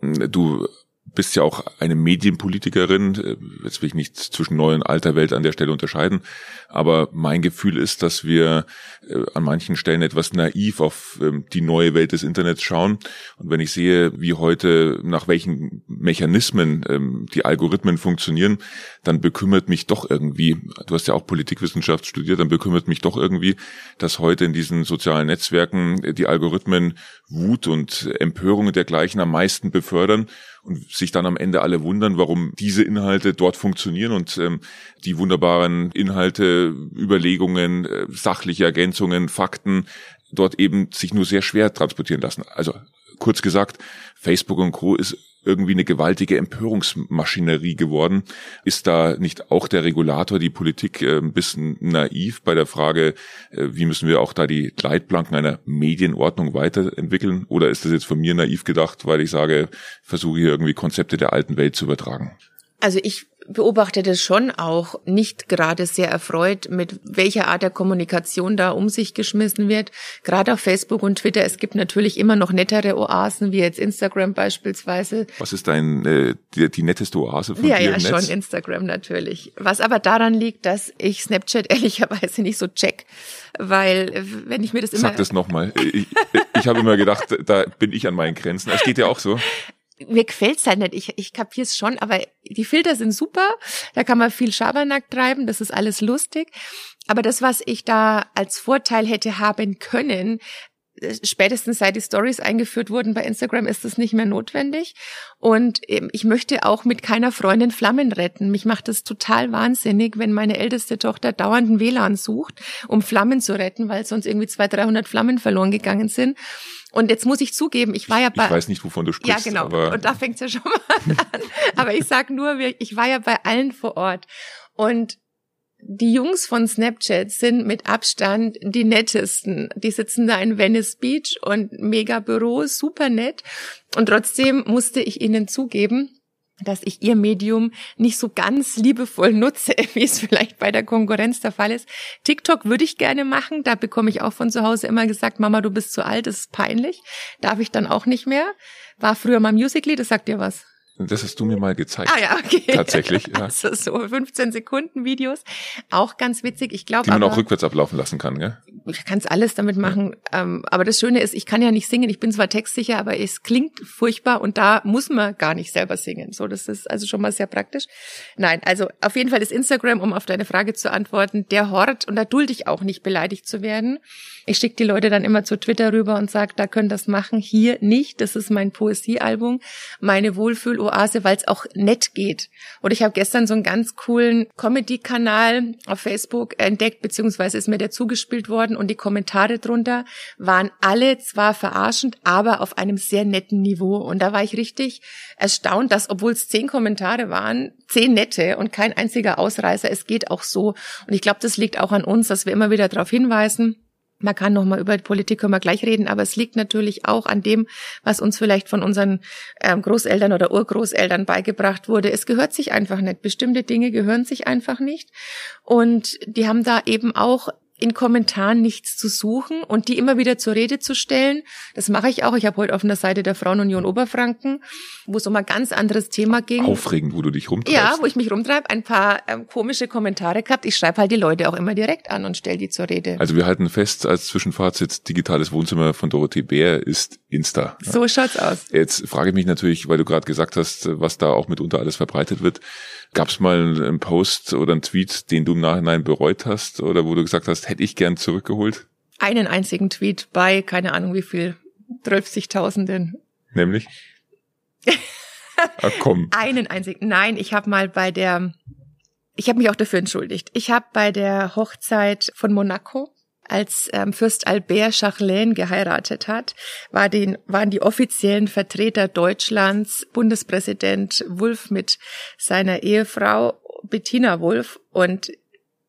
Du bist ja auch eine Medienpolitikerin. Jetzt will ich nicht zwischen neu und alter Welt an der Stelle unterscheiden. Aber mein Gefühl ist, dass wir äh, an manchen Stellen etwas naiv auf ähm, die neue Welt des Internets schauen. Und wenn ich sehe, wie heute, nach welchen Mechanismen ähm, die Algorithmen funktionieren, dann bekümmert mich doch irgendwie, du hast ja auch Politikwissenschaft studiert, dann bekümmert mich doch irgendwie, dass heute in diesen sozialen Netzwerken die Algorithmen Wut und Empörung dergleichen am meisten befördern und sich dann am Ende alle wundern, warum diese Inhalte dort funktionieren und ähm, die wunderbaren Inhalte, Überlegungen, äh, sachliche Ergänzungen, Fakten dort eben sich nur sehr schwer transportieren lassen. Also kurz gesagt, Facebook und Co. ist irgendwie eine gewaltige Empörungsmaschinerie geworden. Ist da nicht auch der Regulator, die Politik äh, ein bisschen naiv bei der Frage, äh, wie müssen wir auch da die Leitplanken einer Medienordnung weiterentwickeln? Oder ist das jetzt von mir naiv gedacht, weil ich sage, versuche hier irgendwie Konzepte der alten Welt zu übertragen? Also ich beobachte das schon auch nicht gerade sehr erfreut, mit welcher Art der Kommunikation da um sich geschmissen wird. Gerade auf Facebook und Twitter. Es gibt natürlich immer noch nettere Oasen, wie jetzt Instagram beispielsweise. Was ist dein, äh, die, die netteste Oase von ja, dir Ja, ja, schon Instagram natürlich. Was aber daran liegt, dass ich Snapchat ehrlicherweise nicht so check. Weil, wenn ich mir das immer... Sag das nochmal. Ich, ich habe immer gedacht, da bin ich an meinen Grenzen. Es geht ja auch so mir gefällt's halt nicht. Ich, ich kapier's schon, aber die Filter sind super. Da kann man viel Schabernack treiben. Das ist alles lustig. Aber das, was ich da als Vorteil hätte haben können, spätestens seit die Stories eingeführt wurden bei Instagram ist das nicht mehr notwendig. Und ähm, ich möchte auch mit keiner Freundin Flammen retten. Mich macht das total wahnsinnig, wenn meine älteste Tochter dauernden WLAN sucht, um Flammen zu retten, weil sonst irgendwie 200, 300 Flammen verloren gegangen sind. Und jetzt muss ich zugeben, ich war ja bei. Ich weiß nicht, wovon du sprichst. Ja, genau. Aber und da fängt's ja schon mal an. aber ich sag nur, ich war ja bei allen vor Ort. Und die Jungs von Snapchat sind mit Abstand die nettesten. Die sitzen da in Venice Beach und mega Büro, super nett. Und trotzdem musste ich ihnen zugeben, dass ich ihr Medium nicht so ganz liebevoll nutze, wie es vielleicht bei der Konkurrenz der Fall ist. TikTok würde ich gerne machen. Da bekomme ich auch von zu Hause immer gesagt, Mama, du bist zu alt, das ist peinlich. Darf ich dann auch nicht mehr. War früher mal Musically, das sagt dir was. Das hast du mir mal gezeigt. Ah ja, okay. Tatsächlich, ja. Also so 15 Sekunden Videos. Auch ganz witzig. Ich glaube Die man aber, auch rückwärts ablaufen lassen kann, gell? Ich kann es alles damit machen. Ja. Ähm, aber das Schöne ist, ich kann ja nicht singen. Ich bin zwar textsicher, aber es klingt furchtbar und da muss man gar nicht selber singen. So, das ist also schon mal sehr praktisch. Nein, also auf jeden Fall ist Instagram, um auf deine Frage zu antworten, der Hort und da dulde ich auch nicht beleidigt zu werden. Ich schicke die Leute dann immer zu Twitter rüber und sage, da können das machen, hier nicht. Das ist mein Poesiealbum, meine Wohlfühloase, weil es auch nett geht. Und ich habe gestern so einen ganz coolen Comedy-Kanal auf Facebook entdeckt, beziehungsweise ist mir der zugespielt worden und die Kommentare drunter waren alle zwar verarschend, aber auf einem sehr netten Niveau. Und da war ich richtig erstaunt, dass, obwohl es zehn Kommentare waren, zehn nette und kein einziger Ausreißer, es geht auch so. Und ich glaube, das liegt auch an uns, dass wir immer wieder darauf hinweisen, man kann noch mal über Politik können wir gleich reden, aber es liegt natürlich auch an dem, was uns vielleicht von unseren ähm, Großeltern oder Urgroßeltern beigebracht wurde. Es gehört sich einfach nicht. Bestimmte Dinge gehören sich einfach nicht. Und die haben da eben auch in Kommentaren nichts zu suchen und die immer wieder zur Rede zu stellen. Das mache ich auch. Ich habe heute auf einer Seite der Frauenunion Oberfranken, wo es um ein ganz anderes Thema ging. Aufregend, wo du dich rumtreibst. Ja, wo ich mich rumtreibe, ein paar ähm, komische Kommentare gehabt. Ich schreibe halt die Leute auch immer direkt an und stelle die zur Rede. Also wir halten fest, als Zwischenfazit, digitales Wohnzimmer von Dorothee Bär ist Insta. So schaut's aus. Jetzt frage ich mich natürlich, weil du gerade gesagt hast, was da auch mitunter alles verbreitet wird. Gab es mal einen Post oder einen Tweet, den du im Nachhinein bereut hast oder wo du gesagt hast, hätte ich gern zurückgeholt? Einen einzigen Tweet bei, keine Ahnung wie viel, 12.000. Nämlich? ah, komm. Einen einzigen. Nein, ich habe mal bei der, ich habe mich auch dafür entschuldigt. Ich habe bei der Hochzeit von Monaco als ähm, Fürst Albert Chachelain geheiratet hat, war den, waren die offiziellen Vertreter Deutschlands Bundespräsident Wulff mit seiner Ehefrau Bettina Wulff. Und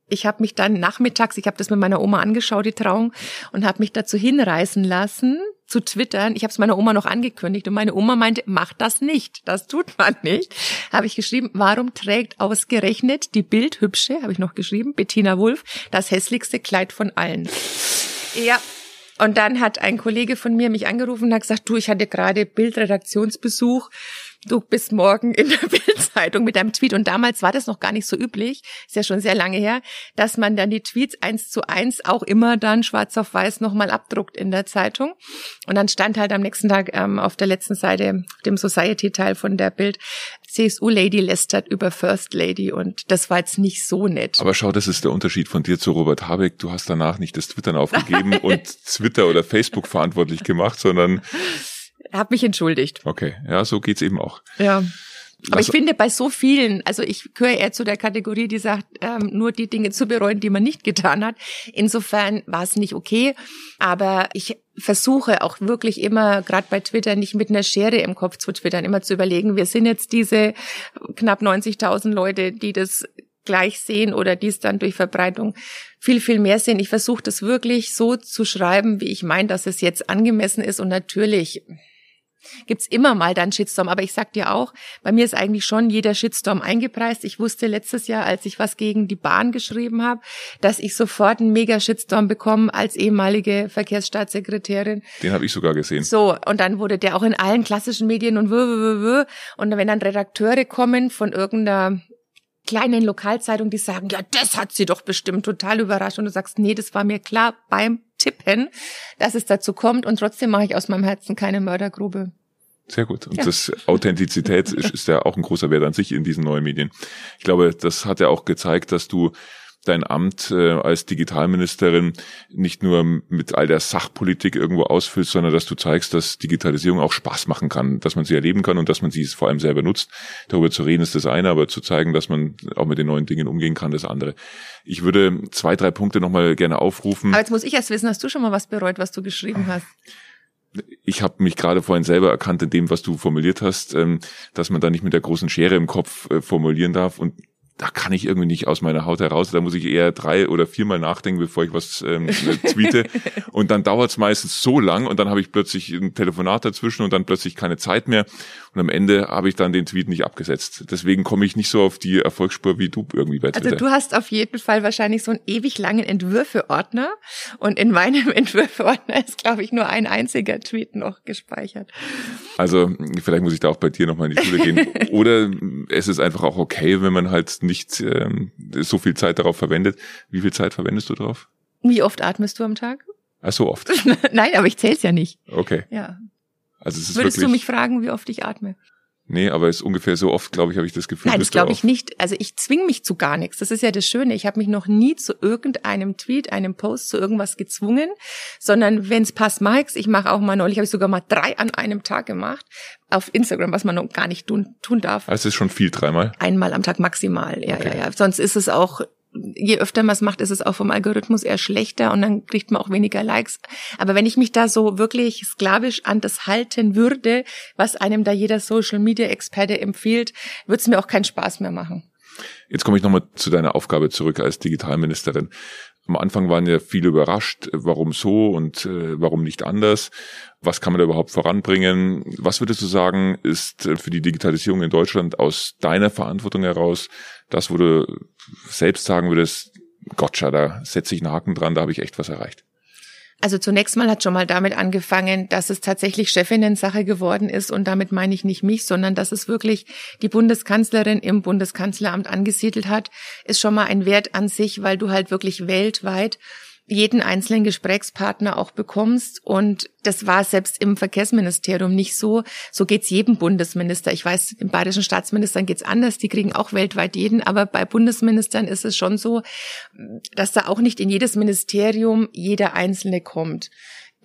ich habe mich dann nachmittags, ich habe das mit meiner Oma angeschaut, die Trauung, und habe mich dazu hinreißen lassen, zu twittern. Ich habe es meiner Oma noch angekündigt und meine Oma meinte, mach das nicht, das tut man nicht. Habe ich geschrieben, warum trägt ausgerechnet die Bildhübsche, habe ich noch geschrieben, Bettina Wulff, das hässlichste Kleid von allen. Ja, und dann hat ein Kollege von mir mich angerufen und hat gesagt, du, ich hatte gerade Bildredaktionsbesuch du bist morgen in der Bildzeitung mit deinem Tweet. Und damals war das noch gar nicht so üblich, ist ja schon sehr lange her, dass man dann die Tweets eins zu eins auch immer dann schwarz auf weiß nochmal abdruckt in der Zeitung. Und dann stand halt am nächsten Tag ähm, auf der letzten Seite, dem Society-Teil von der Bild, CSU-Lady lästert über First Lady und das war jetzt nicht so nett. Aber schau, das ist der Unterschied von dir zu Robert Habeck. Du hast danach nicht das Twittern aufgegeben und Twitter oder Facebook verantwortlich gemacht, sondern habe mich entschuldigt. Okay, ja, so geht's eben auch. Ja. Aber ich finde bei so vielen, also ich gehöre eher zu der Kategorie, die sagt, ähm, nur die Dinge zu bereuen, die man nicht getan hat. Insofern war es nicht okay. Aber ich versuche auch wirklich immer, gerade bei Twitter, nicht mit einer Schere im Kopf zu twittern, immer zu überlegen, wir sind jetzt diese knapp 90.000 Leute, die das gleich sehen oder die es dann durch Verbreitung viel, viel mehr sehen. Ich versuche das wirklich so zu schreiben, wie ich meine, dass es jetzt angemessen ist. Und natürlich gibt's immer mal dann Shitstorm. Aber ich sag dir auch, bei mir ist eigentlich schon jeder Shitstorm eingepreist. Ich wusste letztes Jahr, als ich was gegen die Bahn geschrieben habe, dass ich sofort einen mega Shitstorm bekomme als ehemalige Verkehrsstaatssekretärin. Den habe ich sogar gesehen. So, und dann wurde der auch in allen klassischen Medien und w, w, w, und wenn dann Redakteure kommen von irgendeiner kleinen Lokalzeitung, die sagen, ja, das hat sie doch bestimmt total überrascht. Und du sagst, nee, das war mir klar beim Tippen, dass es dazu kommt. Und trotzdem mache ich aus meinem Herzen keine Mördergrube. Sehr gut. Und ja. das Authentizität ist, ist ja auch ein großer Wert an sich in diesen neuen Medien. Ich glaube, das hat ja auch gezeigt, dass du dein Amt äh, als Digitalministerin nicht nur mit all der Sachpolitik irgendwo ausfüllst, sondern dass du zeigst, dass Digitalisierung auch Spaß machen kann, dass man sie erleben kann und dass man sie vor allem selber nutzt. Darüber zu reden ist das eine, aber zu zeigen, dass man auch mit den neuen Dingen umgehen kann, das andere. Ich würde zwei, drei Punkte nochmal gerne aufrufen. Aber jetzt muss ich erst wissen, hast du schon mal was bereut, was du geschrieben hast? ich habe mich gerade vorhin selber erkannt in dem, was du formuliert hast, ähm, dass man da nicht mit der großen Schere im Kopf äh, formulieren darf. Und da kann ich irgendwie nicht aus meiner Haut heraus. Da muss ich eher drei oder viermal nachdenken, bevor ich was ähm, tweete. und dann dauert es meistens so lang und dann habe ich plötzlich ein Telefonat dazwischen und dann plötzlich keine Zeit mehr. Und am Ende habe ich dann den Tweet nicht abgesetzt. Deswegen komme ich nicht so auf die Erfolgsspur wie du irgendwie bei Twitter. Also du hast auf jeden Fall wahrscheinlich so einen ewig langen Entwürfeordner und in meinem Entwürfeordner ist, glaube ich, nur ein einziger Tweet noch gespeichert. Also vielleicht muss ich da auch bei dir nochmal in die Schule gehen. Oder es ist einfach auch okay, wenn man halt nicht ähm, so viel Zeit darauf verwendet. Wie viel Zeit verwendest du drauf? Wie oft atmest du am Tag? Ach so oft. Nein, aber ich zähl's ja nicht. Okay. Ja. Also es ist Würdest wirklich, du mich fragen, wie oft ich atme? Nee, aber es ist ungefähr so oft, glaube ich, habe ich das Gefühl. Nein, das glaube ich nicht. Also ich zwing mich zu gar nichts. Das ist ja das Schöne. Ich habe mich noch nie zu irgendeinem Tweet, einem Post, zu irgendwas gezwungen, sondern wenn es passt, ich's. Ich mache auch mal neulich, habe ich sogar mal drei an einem Tag gemacht auf Instagram, was man noch gar nicht tun, tun darf. Also es ist schon viel, dreimal. Einmal am Tag maximal, ja, Okay. ja, ja. Sonst ist es auch je öfter man es macht, ist es auch vom Algorithmus eher schlechter und dann kriegt man auch weniger Likes. Aber wenn ich mich da so wirklich sklavisch an das halten würde, was einem da jeder Social Media Experte empfiehlt, würde es mir auch keinen Spaß mehr machen. Jetzt komme ich nochmal zu deiner Aufgabe zurück als Digitalministerin. Am Anfang waren ja viele überrascht, warum so und äh, warum nicht anders. Was kann man da überhaupt voranbringen? Was würdest du sagen, ist äh, für die Digitalisierung in Deutschland aus deiner Verantwortung heraus das, wo du selbst sagen würdest, Gotcha, da setze ich einen Haken dran, da habe ich echt was erreicht? Also zunächst mal hat schon mal damit angefangen, dass es tatsächlich Chefinnen-Sache geworden ist und damit meine ich nicht mich, sondern dass es wirklich die Bundeskanzlerin im Bundeskanzleramt angesiedelt hat, ist schon mal ein Wert an sich, weil du halt wirklich weltweit jeden einzelnen Gesprächspartner auch bekommst. Und das war selbst im Verkehrsministerium nicht so. So geht's jedem Bundesminister. Ich weiß, den bayerischen Staatsministern geht's anders. Die kriegen auch weltweit jeden. Aber bei Bundesministern ist es schon so, dass da auch nicht in jedes Ministerium jeder Einzelne kommt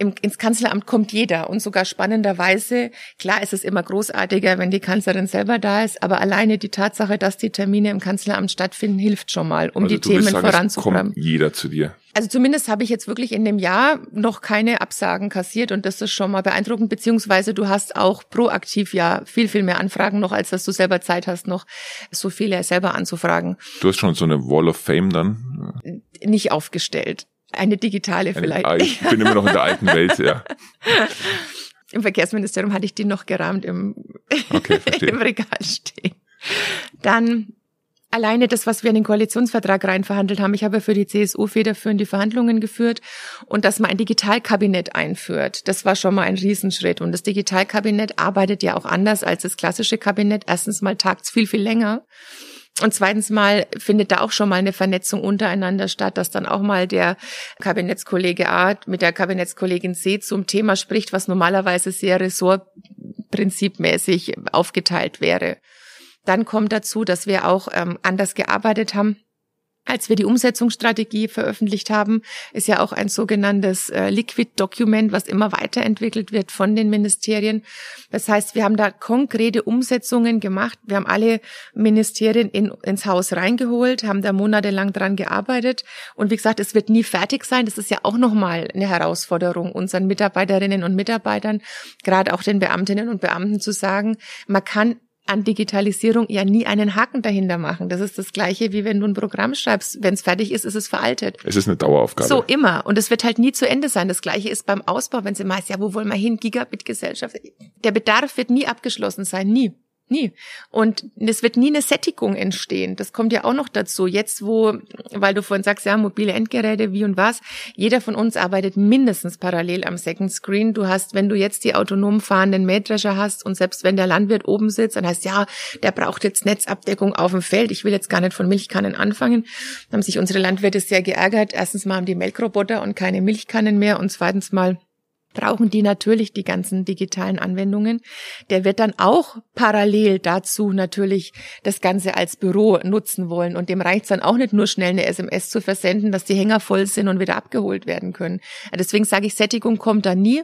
im, ins Kanzleramt kommt jeder und sogar spannenderweise, klar ist es immer großartiger, wenn die Kanzlerin selber da ist, aber alleine die Tatsache, dass die Termine im Kanzleramt stattfinden, hilft schon mal, um also die Themen sagen, voranzubringen. kommt jeder zu dir. Also zumindest habe ich jetzt wirklich in dem Jahr noch keine Absagen kassiert und das ist schon mal beeindruckend, beziehungsweise du hast auch proaktiv ja viel, viel mehr Anfragen noch, als dass du selber Zeit hast, noch so viele selber anzufragen. Du hast schon so eine Wall of Fame dann? Nicht aufgestellt. Eine digitale vielleicht. Ah, Ich bin immer noch in der alten Welt, ja. Im Verkehrsministerium hatte ich die noch gerahmt im, Okay, im Regal stehen. Dann alleine das, was wir in den Koalitionsvertrag reinverhandelt haben. Ich habe für die CSU federführend die Verhandlungen geführt und dass man ein Digitalkabinett einführt. Das war schon mal ein Riesenschritt. Und das Digitalkabinett arbeitet ja auch anders als das klassische Kabinett. Erstens mal tagt's viel, viel länger. Und zweitens mal findet da auch schon mal eine Vernetzung untereinander statt, dass dann auch mal der Kabinettskollege A mit der Kabinettskollegin C zum Thema spricht, was normalerweise sehr ressortprinzipmäßig aufgeteilt wäre. Dann kommt dazu, dass wir auch ähm, anders gearbeitet haben. Als wir die Umsetzungsstrategie veröffentlicht haben, ist ja auch ein sogenanntes äh, Liquid-Dokument, was immer weiterentwickelt wird von den Ministerien. Das heißt, wir haben da konkrete Umsetzungen gemacht. Wir haben alle Ministerien in, ins Haus reingeholt, haben da monatelang dran gearbeitet. Und wie gesagt, es wird nie fertig sein. Das ist ja auch nochmal eine Herausforderung unseren Mitarbeiterinnen und Mitarbeitern, gerade auch den Beamtinnen und Beamten zu sagen, man kann an Digitalisierung ja nie einen Haken dahinter machen. Das ist das Gleiche, wie wenn du ein Programm schreibst. Wenn es fertig ist, ist es veraltet. Es ist eine Daueraufgabe. So immer. Und es wird halt nie zu Ende sein. Das Gleiche ist beim Ausbau, wenn es immer heißt, ja, wo wollen wir hin? Gigabit-Gesellschaft. Der Bedarf wird nie abgeschlossen sein. Nie. Nie. Und es wird nie eine Sättigung entstehen. Das kommt ja auch noch dazu. Jetzt, wo, weil du vorhin sagst, ja, mobile Endgeräte, wie und was. Jeder von uns arbeitet mindestens parallel am Second Screen. Du hast, wenn du jetzt die autonom fahrenden Mähdrescher hast und selbst wenn der Landwirt oben sitzt, dann heißt, ja, der braucht jetzt Netzabdeckung auf dem Feld. Ich will jetzt gar nicht von Milchkannen anfangen. Da haben sich unsere Landwirte sehr geärgert. Erstens mal haben die Melkroboter und keine Milchkannen mehr und zweitens mal brauchen die natürlich die ganzen digitalen Anwendungen. Der wird dann auch parallel dazu natürlich das Ganze als Büro nutzen wollen. Und dem reicht es dann auch nicht nur schnell eine SMS zu versenden, dass die Hänger voll sind und wieder abgeholt werden können. Deswegen sage ich, Sättigung kommt da nie.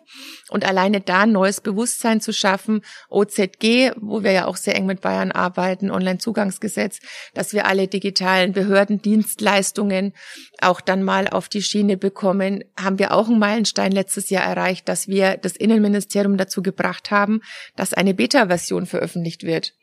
Und alleine da ein neues Bewusstsein zu schaffen, OZG, wo wir ja auch sehr eng mit Bayern arbeiten, Onlinezugangsgesetz, dass wir alle digitalen Behördendienstleistungen auch dann mal auf die Schiene bekommen, haben wir auch einen Meilenstein letztes Jahr erreicht, dass wir das Innenministerium dazu gebracht haben, dass eine Beta-Version veröffentlicht wird.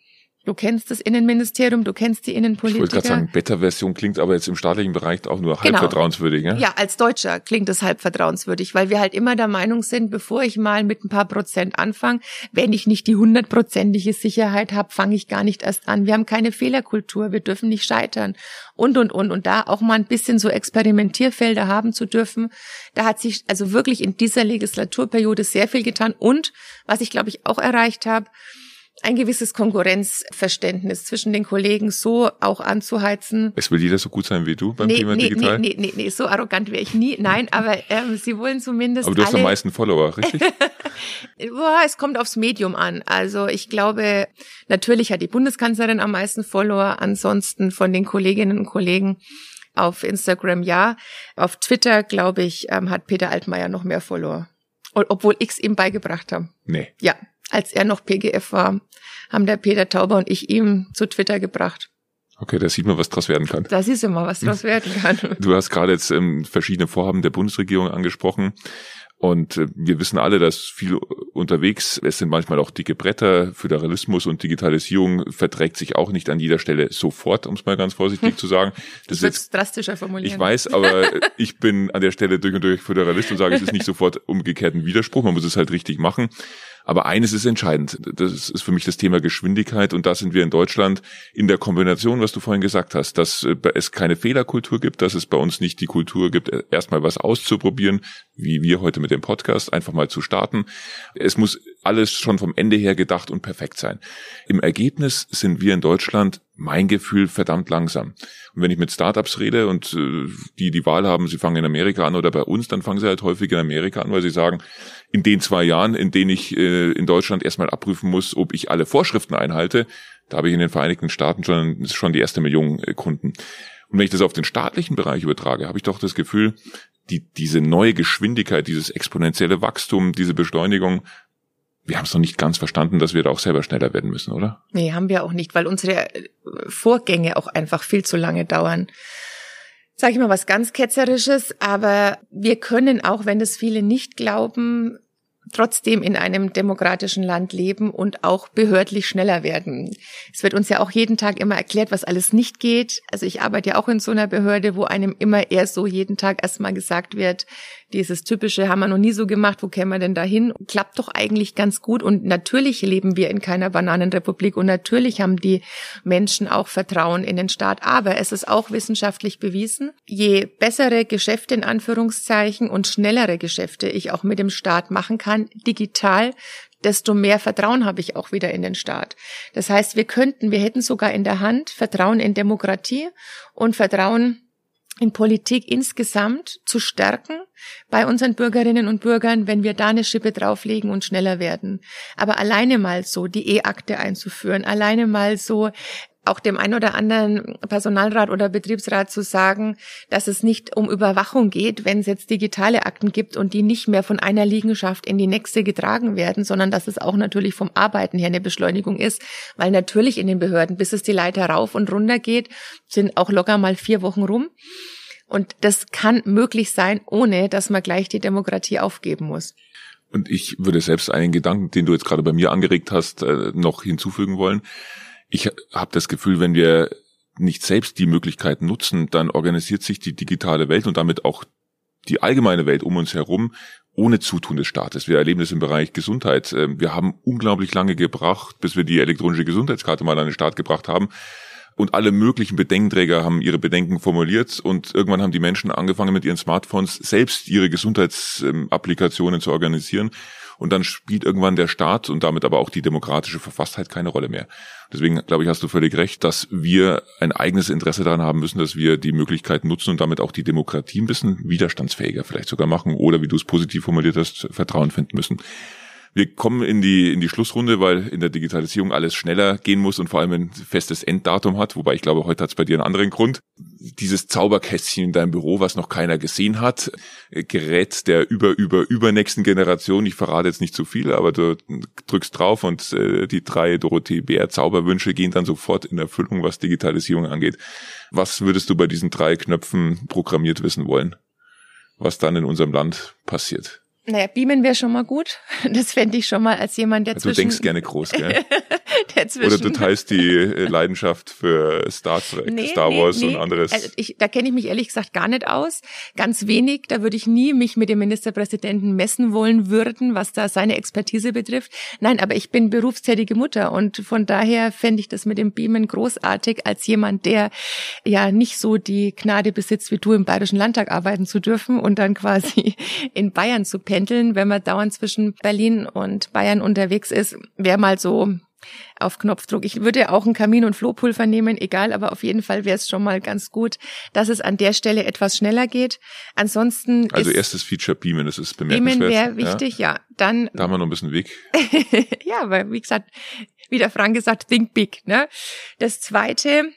Du kennst das Innenministerium, du kennst die Innenpolitiker. Ich wollte gerade sagen, Beta-Version klingt aber jetzt im staatlichen Bereich auch nur halb genau. vertrauenswürdig. Ja? ja, als Deutscher klingt es halb vertrauenswürdig, weil wir halt immer der Meinung sind, bevor ich mal mit ein paar Prozent anfange, wenn ich nicht die hundertprozentige Sicherheit habe, fange ich gar nicht erst an. Wir haben keine Fehlerkultur, wir dürfen nicht scheitern und, und, und. Und da auch mal ein bisschen so Experimentierfelder haben zu dürfen, da hat sich also wirklich in dieser Legislaturperiode sehr viel getan. Und was ich, glaube ich, auch erreicht habe, ein gewisses Konkurrenzverständnis zwischen den Kollegen so auch anzuheizen. Es will jeder so gut sein wie du beim nee, Thema nee, Digital? Nee, nee, nee, nee, so arrogant wäre ich nie. Nein, aber ähm, sie wollen zumindest Aber du hast am meisten Follower, richtig? Boah, es kommt aufs Medium an. Also ich glaube, natürlich hat die Bundeskanzlerin am meisten Follower, ansonsten von den Kolleginnen und Kollegen auf Instagram ja. Auf Twitter, glaube ich, ähm, hat Peter Altmaier noch mehr Follower. Obwohl ich es ihm beigebracht habe. Nee. Ja, als er noch PGF war, haben der Peter Tauber und ich ihm zu Twitter gebracht. Okay, da sieht man, was draus werden kann. Da siehst du mal, was draus werden kann. Du hast gerade jetzt ähm, verschiedene Vorhaben der Bundesregierung angesprochen. Und äh, wir wissen alle, dass viel unterwegs, es sind manchmal auch dicke Bretter, Föderalismus und Digitalisierung verträgt sich auch nicht an jeder Stelle sofort, um es mal ganz vorsichtig hm. zu sagen. Das ist jetzt drastischer formulieren. Ich weiß, aber ich bin an der Stelle durch und durch Föderalist und sage, es ist nicht sofort umgekehrt ein Widerspruch, man muss es halt richtig machen. Aber eines ist entscheidend. Das ist für mich das Thema Geschwindigkeit. Und da sind wir in Deutschland in der Kombination, was du vorhin gesagt hast, dass äh, es keine Fehlerkultur gibt, dass es bei uns nicht die Kultur gibt, äh, erstmal was auszuprobieren, wie wir heute mit dem Podcast, einfach mal zu starten. Es muss alles schon vom Ende her gedacht und perfekt sein. Im Ergebnis sind wir in Deutschland mein Gefühl verdammt langsam. Und wenn ich mit Startups rede und äh, die die Wahl haben, sie fangen in Amerika an oder bei uns, dann fangen sie halt häufig in Amerika an, weil sie sagen, in den zwei Jahren, in denen ich äh, in Deutschland erstmal abprüfen muss, ob ich alle Vorschriften einhalte, da habe ich in den Vereinigten Staaten schon, schon die erste Million äh, Kunden. Und wenn ich das auf den staatlichen Bereich übertrage, habe ich doch das Gefühl, die, diese neue Geschwindigkeit, dieses exponentielle Wachstum, diese Beschleunigung, wir haben es noch nicht ganz verstanden, dass wir da auch selber schneller werden müssen, oder? Nee, haben wir auch nicht, weil unsere Vorgänge auch einfach viel zu lange dauern. Sag ich mal was ganz ketzerisches, aber wir können auch, wenn das viele nicht glauben, trotzdem in einem demokratischen Land leben und auch behördlich schneller werden. Es wird uns ja auch jeden Tag immer erklärt, was alles nicht geht. Also ich arbeite ja auch in so einer Behörde, wo einem immer eher so jeden Tag erstmal gesagt wird, dieses typische haben wir noch nie so gemacht, wo kämen wir denn dahin? Klappt doch eigentlich ganz gut. Und natürlich leben wir in keiner Bananenrepublik und natürlich haben die Menschen auch Vertrauen in den Staat. Aber es ist auch wissenschaftlich bewiesen, je bessere Geschäfte in Anführungszeichen und schnellere Geschäfte ich auch mit dem Staat machen kann, digital, desto mehr Vertrauen habe ich auch wieder in den Staat. Das heißt, wir könnten, wir hätten sogar in der Hand Vertrauen in Demokratie und Vertrauen in Politik insgesamt zu stärken bei unseren Bürgerinnen und Bürgern, wenn wir da eine Schippe drauflegen und schneller werden. Aber alleine mal so die E-Akte einzuführen, alleine mal so auch dem ein oder anderen Personalrat oder Betriebsrat zu sagen, dass es nicht um Überwachung geht, wenn es jetzt digitale Akten gibt und die nicht mehr von einer Liegenschaft in die nächste getragen werden, sondern dass es auch natürlich vom Arbeiten her eine Beschleunigung ist, weil natürlich in den Behörden, bis es die Leiter rauf und runter geht, sind auch locker mal vier Wochen rum. Und das kann möglich sein, ohne dass man gleich die Demokratie aufgeben muss. Und ich würde selbst einen Gedanken, den du jetzt gerade bei mir angeregt hast, äh, noch hinzufügen wollen ich habe das Gefühl, wenn wir nicht selbst die Möglichkeiten nutzen, dann organisiert sich die digitale Welt und damit auch die allgemeine Welt um uns herum ohne Zutun des Staates. Wir erleben das im Bereich Gesundheit. Ähm, wir haben unglaublich lange gebracht, bis wir die elektronische Gesundheitskarte mal an den Start gebracht haben. und alle möglichen Bedenkenträger haben ihre Bedenken formuliert und irgendwann haben die Menschen angefangen mit ihren Smartphones selbst ihre Gesundheitsapplikationen zu organisieren und dann spielt irgendwann der Staat und damit aber auch die demokratische Verfasstheit keine Rolle mehr. Deswegen glaube ich, hast du völlig recht, dass wir ein eigenes Interesse daran haben müssen, dass wir die Möglichkeit nutzen und damit auch die Demokratie ein bisschen widerstandsfähiger vielleicht sogar machen oder wie du es positiv formuliert hast, Vertrauen finden müssen. Wir kommen in die, in die Schlussrunde, weil in der Digitalisierung alles schneller gehen muss und vor allem ein festes Enddatum hat. Wobei ich glaube, heute hat es bei dir einen anderen Grund. Dieses Zauberkästchen in deinem Büro, was noch keiner gesehen hat, äh, gerät der über, über, übernächsten Generation. Ich verrate jetzt nicht zu viel, aber du drückst drauf und äh, die drei Dorothee Bär Zauberwünsche gehen dann sofort in Erfüllung, was Digitalisierung angeht. Was würdest du bei diesen drei Knöpfen programmiert wissen wollen? Was dann in unserem Land passiert? Naja, beamen wäre schon mal gut. Das fände ich schon mal als jemand, der du zwischen... Du denkst gerne groß, gell? der zwischen Oder du teilst die äh, Leidenschaft für Star Trek, nee, Star Wars nee, nee. und anderes. Also ich, da kenne ich mich ehrlich gesagt gar nicht aus. Ganz wenig. Da würde ich nie mich mit dem Ministerpräsidenten messen wollen würden, was da seine Expertise betrifft. Nein, aber ich bin berufstätige Mutter und von daher fände ich das mit dem Beamen großartig als jemand, der ja nicht so die Gnade besitzt, wie du im Bayerischen Landtag arbeiten zu dürfen und dann quasi in Bayern zu pendeln, wenn man dauernd zwischen Berlin und Bayern unterwegs ist, wäre mal so auf Knopfdruck. Ich würde auch ein Kamin- und Flohpulver nehmen, egal, aber auf jeden Fall wäre es schon mal ganz gut, dass es an der Stelle etwas schneller geht. Ansonsten Also erstes Feature Beamen, das ist bemerkenswert. Beamen wäre wichtig, ja. ja. Dann Da haben wir noch ein bisschen Weg. ja, weil wie gesagt, wie der Frank gesagt, think big, ne? Das zweite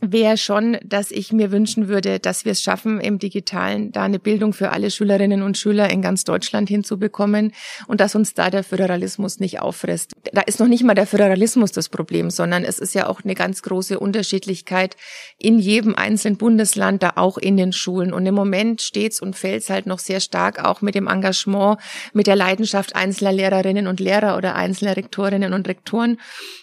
wäre schon, dass ich mir wünschen würde, dass wir es schaffen, im Digitalen da eine Bildung für alle Schülerinnen und Schüler in ganz Deutschland hinzubekommen und dass uns da der Föderalismus nicht auffrisst. Da ist noch nicht mal der Föderalismus das Problem, sondern es ist ja auch eine ganz große Unterschiedlichkeit in jedem einzelnen Bundesland, da auch in den Schulen. Und im Moment steht's und fällt's halt noch sehr stark auch mit dem Engagement, mit der Leidenschaft einzelner Lehrerinnen und Lehrer oder einzelner Rektorinnen und Rektoren.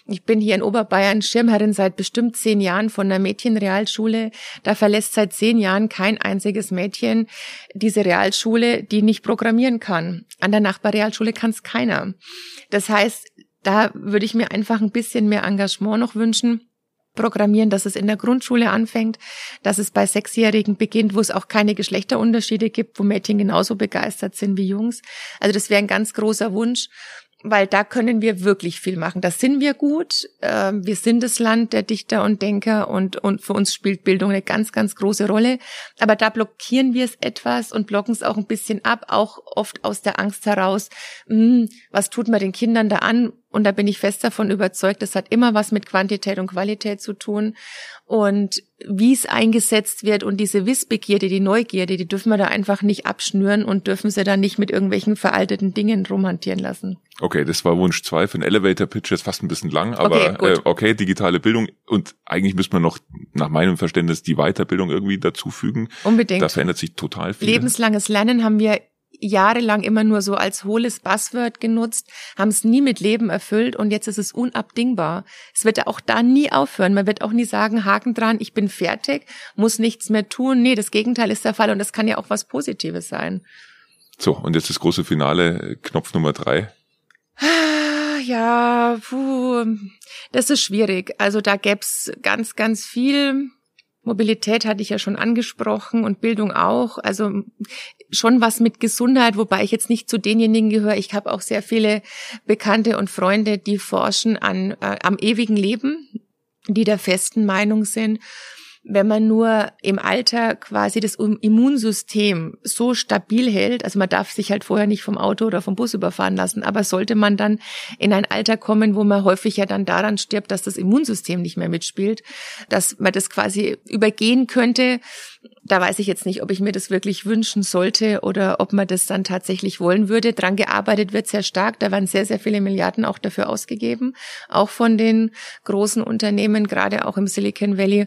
Ich bin hier in Oberbayern Schirmherrin seit bestimmt zehn Jahren von der Mädchenrealschule. Da verlässt seit zehn Jahren kein einziges Mädchen diese Realschule, die nicht programmieren kann. An der Nachbarrealschule kann es keiner. Das heißt, da würde ich mir einfach ein bisschen mehr Engagement noch wünschen. Programmieren, dass es in der Grundschule anfängt, dass es bei Sechsjährigen beginnt, wo es auch keine Geschlechterunterschiede gibt, wo Mädchen genauso begeistert sind wie Jungs. Also das wäre ein ganz großer Wunsch weil da können wir wirklich viel machen. Da sind wir gut. Ähm, wir sind das Land der Dichter und Denker und, und für uns spielt Bildung eine ganz, ganz große Rolle. Aber da blockieren wir es etwas und blocken es auch ein bisschen ab, auch oft aus der Angst heraus, hm, was tut man den Kindern da an? Und da bin ich fest davon überzeugt, das hat immer was mit Quantität und Qualität zu tun. Und wie es eingesetzt wird und diese Wissbegierde, die Neugierde, die dürfen wir da einfach nicht abschnüren und dürfen sie da nicht mit irgendwelchen veralteten Dingen romantieren lassen. Okay, das war Wunsch zwei für einen Elevator Pitch, jetzt fast ein bisschen lang, aber okay, äh, okay, digitale Bildung und eigentlich müsste man noch nach meinem Verständnis die Weiterbildung irgendwie dazufügen. Unbedingt. Da verändert sich total viel. Lebenslanges Lernen haben wir jahrelang immer nur so als hohles Buzzword genutzt, haben es nie mit Leben erfüllt und jetzt ist es unabdingbar. Es wird auch da nie aufhören. Man wird auch nie sagen, Haken dran, ich bin fertig, muss nichts mehr tun. Nee, das Gegenteil ist der Fall und das kann ja auch was Positives sein. So, und jetzt das große Finale, Knopf Nummer drei. Ah, ja, puh, das ist schwierig. Also da gäb's ganz, ganz viel Mobilität hatte ich ja schon angesprochen und Bildung auch. Also schon was mit Gesundheit, wobei ich jetzt nicht zu denjenigen gehöre. Ich habe auch sehr viele Bekannte und Freunde, die forschen an äh, am ewigen Leben, die der festen Meinung sind wenn man nur im Alter quasi das Immunsystem so stabil hält, also man darf sich halt vorher nicht vom Auto oder vom Bus überfahren lassen, aber sollte man dann in ein Alter kommen, wo man häufig ja dann daran stirbt, dass das Immunsystem nicht mehr mitspielt, dass man das quasi übergehen könnte, da weiß ich jetzt nicht, ob ich mir das wirklich wünschen sollte oder ob man das dann tatsächlich wollen würde. Dran gearbeitet wird sehr stark. Da werden sehr, sehr viele Milliarden auch dafür ausgegeben, auch von den großen Unternehmen, gerade auch im Silicon Valley.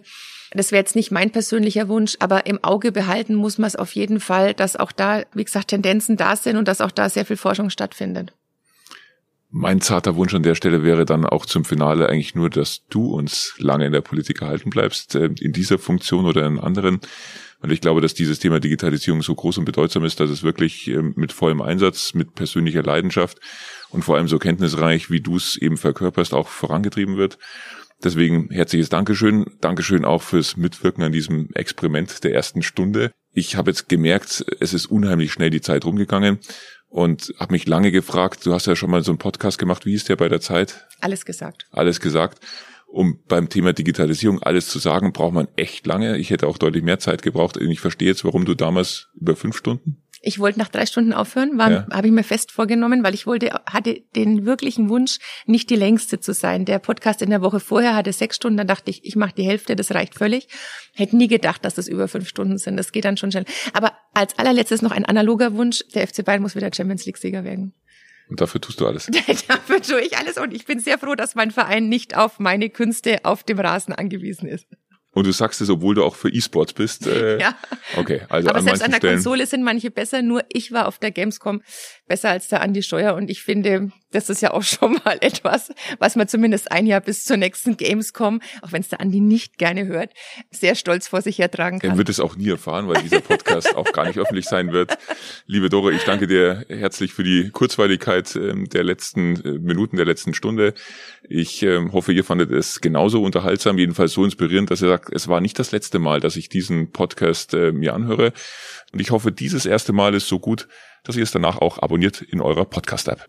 Das wäre jetzt nicht mein persönlicher Wunsch, aber im Auge behalten muss man es auf jeden Fall, dass auch da, wie gesagt, Tendenzen da sind und dass auch da sehr viel Forschung stattfindet. Mein zarter Wunsch an der Stelle wäre dann auch zum Finale eigentlich nur, dass du uns lange in der Politik erhalten bleibst, äh, in dieser Funktion oder in anderen. Und ich glaube, dass dieses Thema Digitalisierung so groß und bedeutsam ist, dass es wirklich ähm, mit vollem Einsatz, mit persönlicher Leidenschaft und vor allem so kenntnisreich, wie du es eben verkörperst, auch vorangetrieben wird. Deswegen herzliches Dankeschön. Dankeschön auch fürs Mitwirken an diesem Experiment der ersten Stunde. Ich habe jetzt gemerkt, es ist unheimlich schnell die Zeit rumgegangen und habe mich lange gefragt, du hast ja schon mal so einen Podcast gemacht, wie ist der bei der Zeit? Alles gesagt. Alles gesagt. Um beim Thema Digitalisierung alles zu sagen, braucht man echt lange. Ich hätte auch deutlich mehr Zeit gebraucht. Ich verstehe jetzt, warum du damals über fünf Stunden ich wollte nach drei Stunden aufhören, war, ja. habe ich mir fest vorgenommen, weil ich wollte, hatte den wirklichen Wunsch, nicht die längste zu sein. Der Podcast in der Woche vorher hatte sechs Stunden, dann dachte ich, ich mache die Hälfte, das reicht völlig. Hätte nie gedacht, dass das über fünf Stunden sind. Das geht dann schon schnell. Aber als allerletztes noch ein analoger Wunsch, der FC Bayern muss wieder Champions League-Sieger werden. Und dafür tust du alles. dafür tue ich alles und ich bin sehr froh, dass mein Verein nicht auf meine Künste auf dem Rasen angewiesen ist. Und du sagst es, obwohl du auch für E-Sports bist. Äh, ja. Okay, also Aber an selbst an der Stellen Konsole sind manche besser. Nur ich war auf der Gamescom besser als der Andi Steuer. Und ich finde, das ist ja auch schon mal etwas, was man zumindest ein Jahr bis zur nächsten Gamescom, auch wenn es der Andi nicht gerne hört, sehr stolz vor sich hertragen kann. Er wird es auch nie erfahren, weil dieser Podcast auch gar nicht öffentlich sein wird. Liebe Dora, ich danke dir herzlich für die Kurzweiligkeit ähm, der letzten äh, Minuten, der letzten Stunde. Ich ähm, hoffe, ihr fandet es genauso unterhaltsam, jedenfalls so inspirierend, dass ihr sagt, es war nicht das letzte Mal, dass ich diesen Podcast äh, mir anhöre. Und ich hoffe, dieses erste Mal ist so gut, dass ihr es danach auch abonniert in eurer Podcast-App.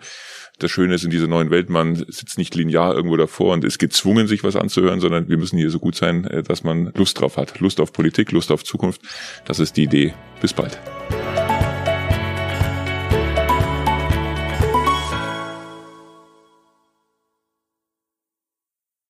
Das Schöne ist in dieser neuen Welt, man sitzt nicht linear irgendwo davor und ist gezwungen, sich was anzuhören, sondern wir müssen hier so gut sein, äh, dass man Lust drauf hat. Lust auf Politik, Lust auf Zukunft. Das ist die Idee. Bis bald.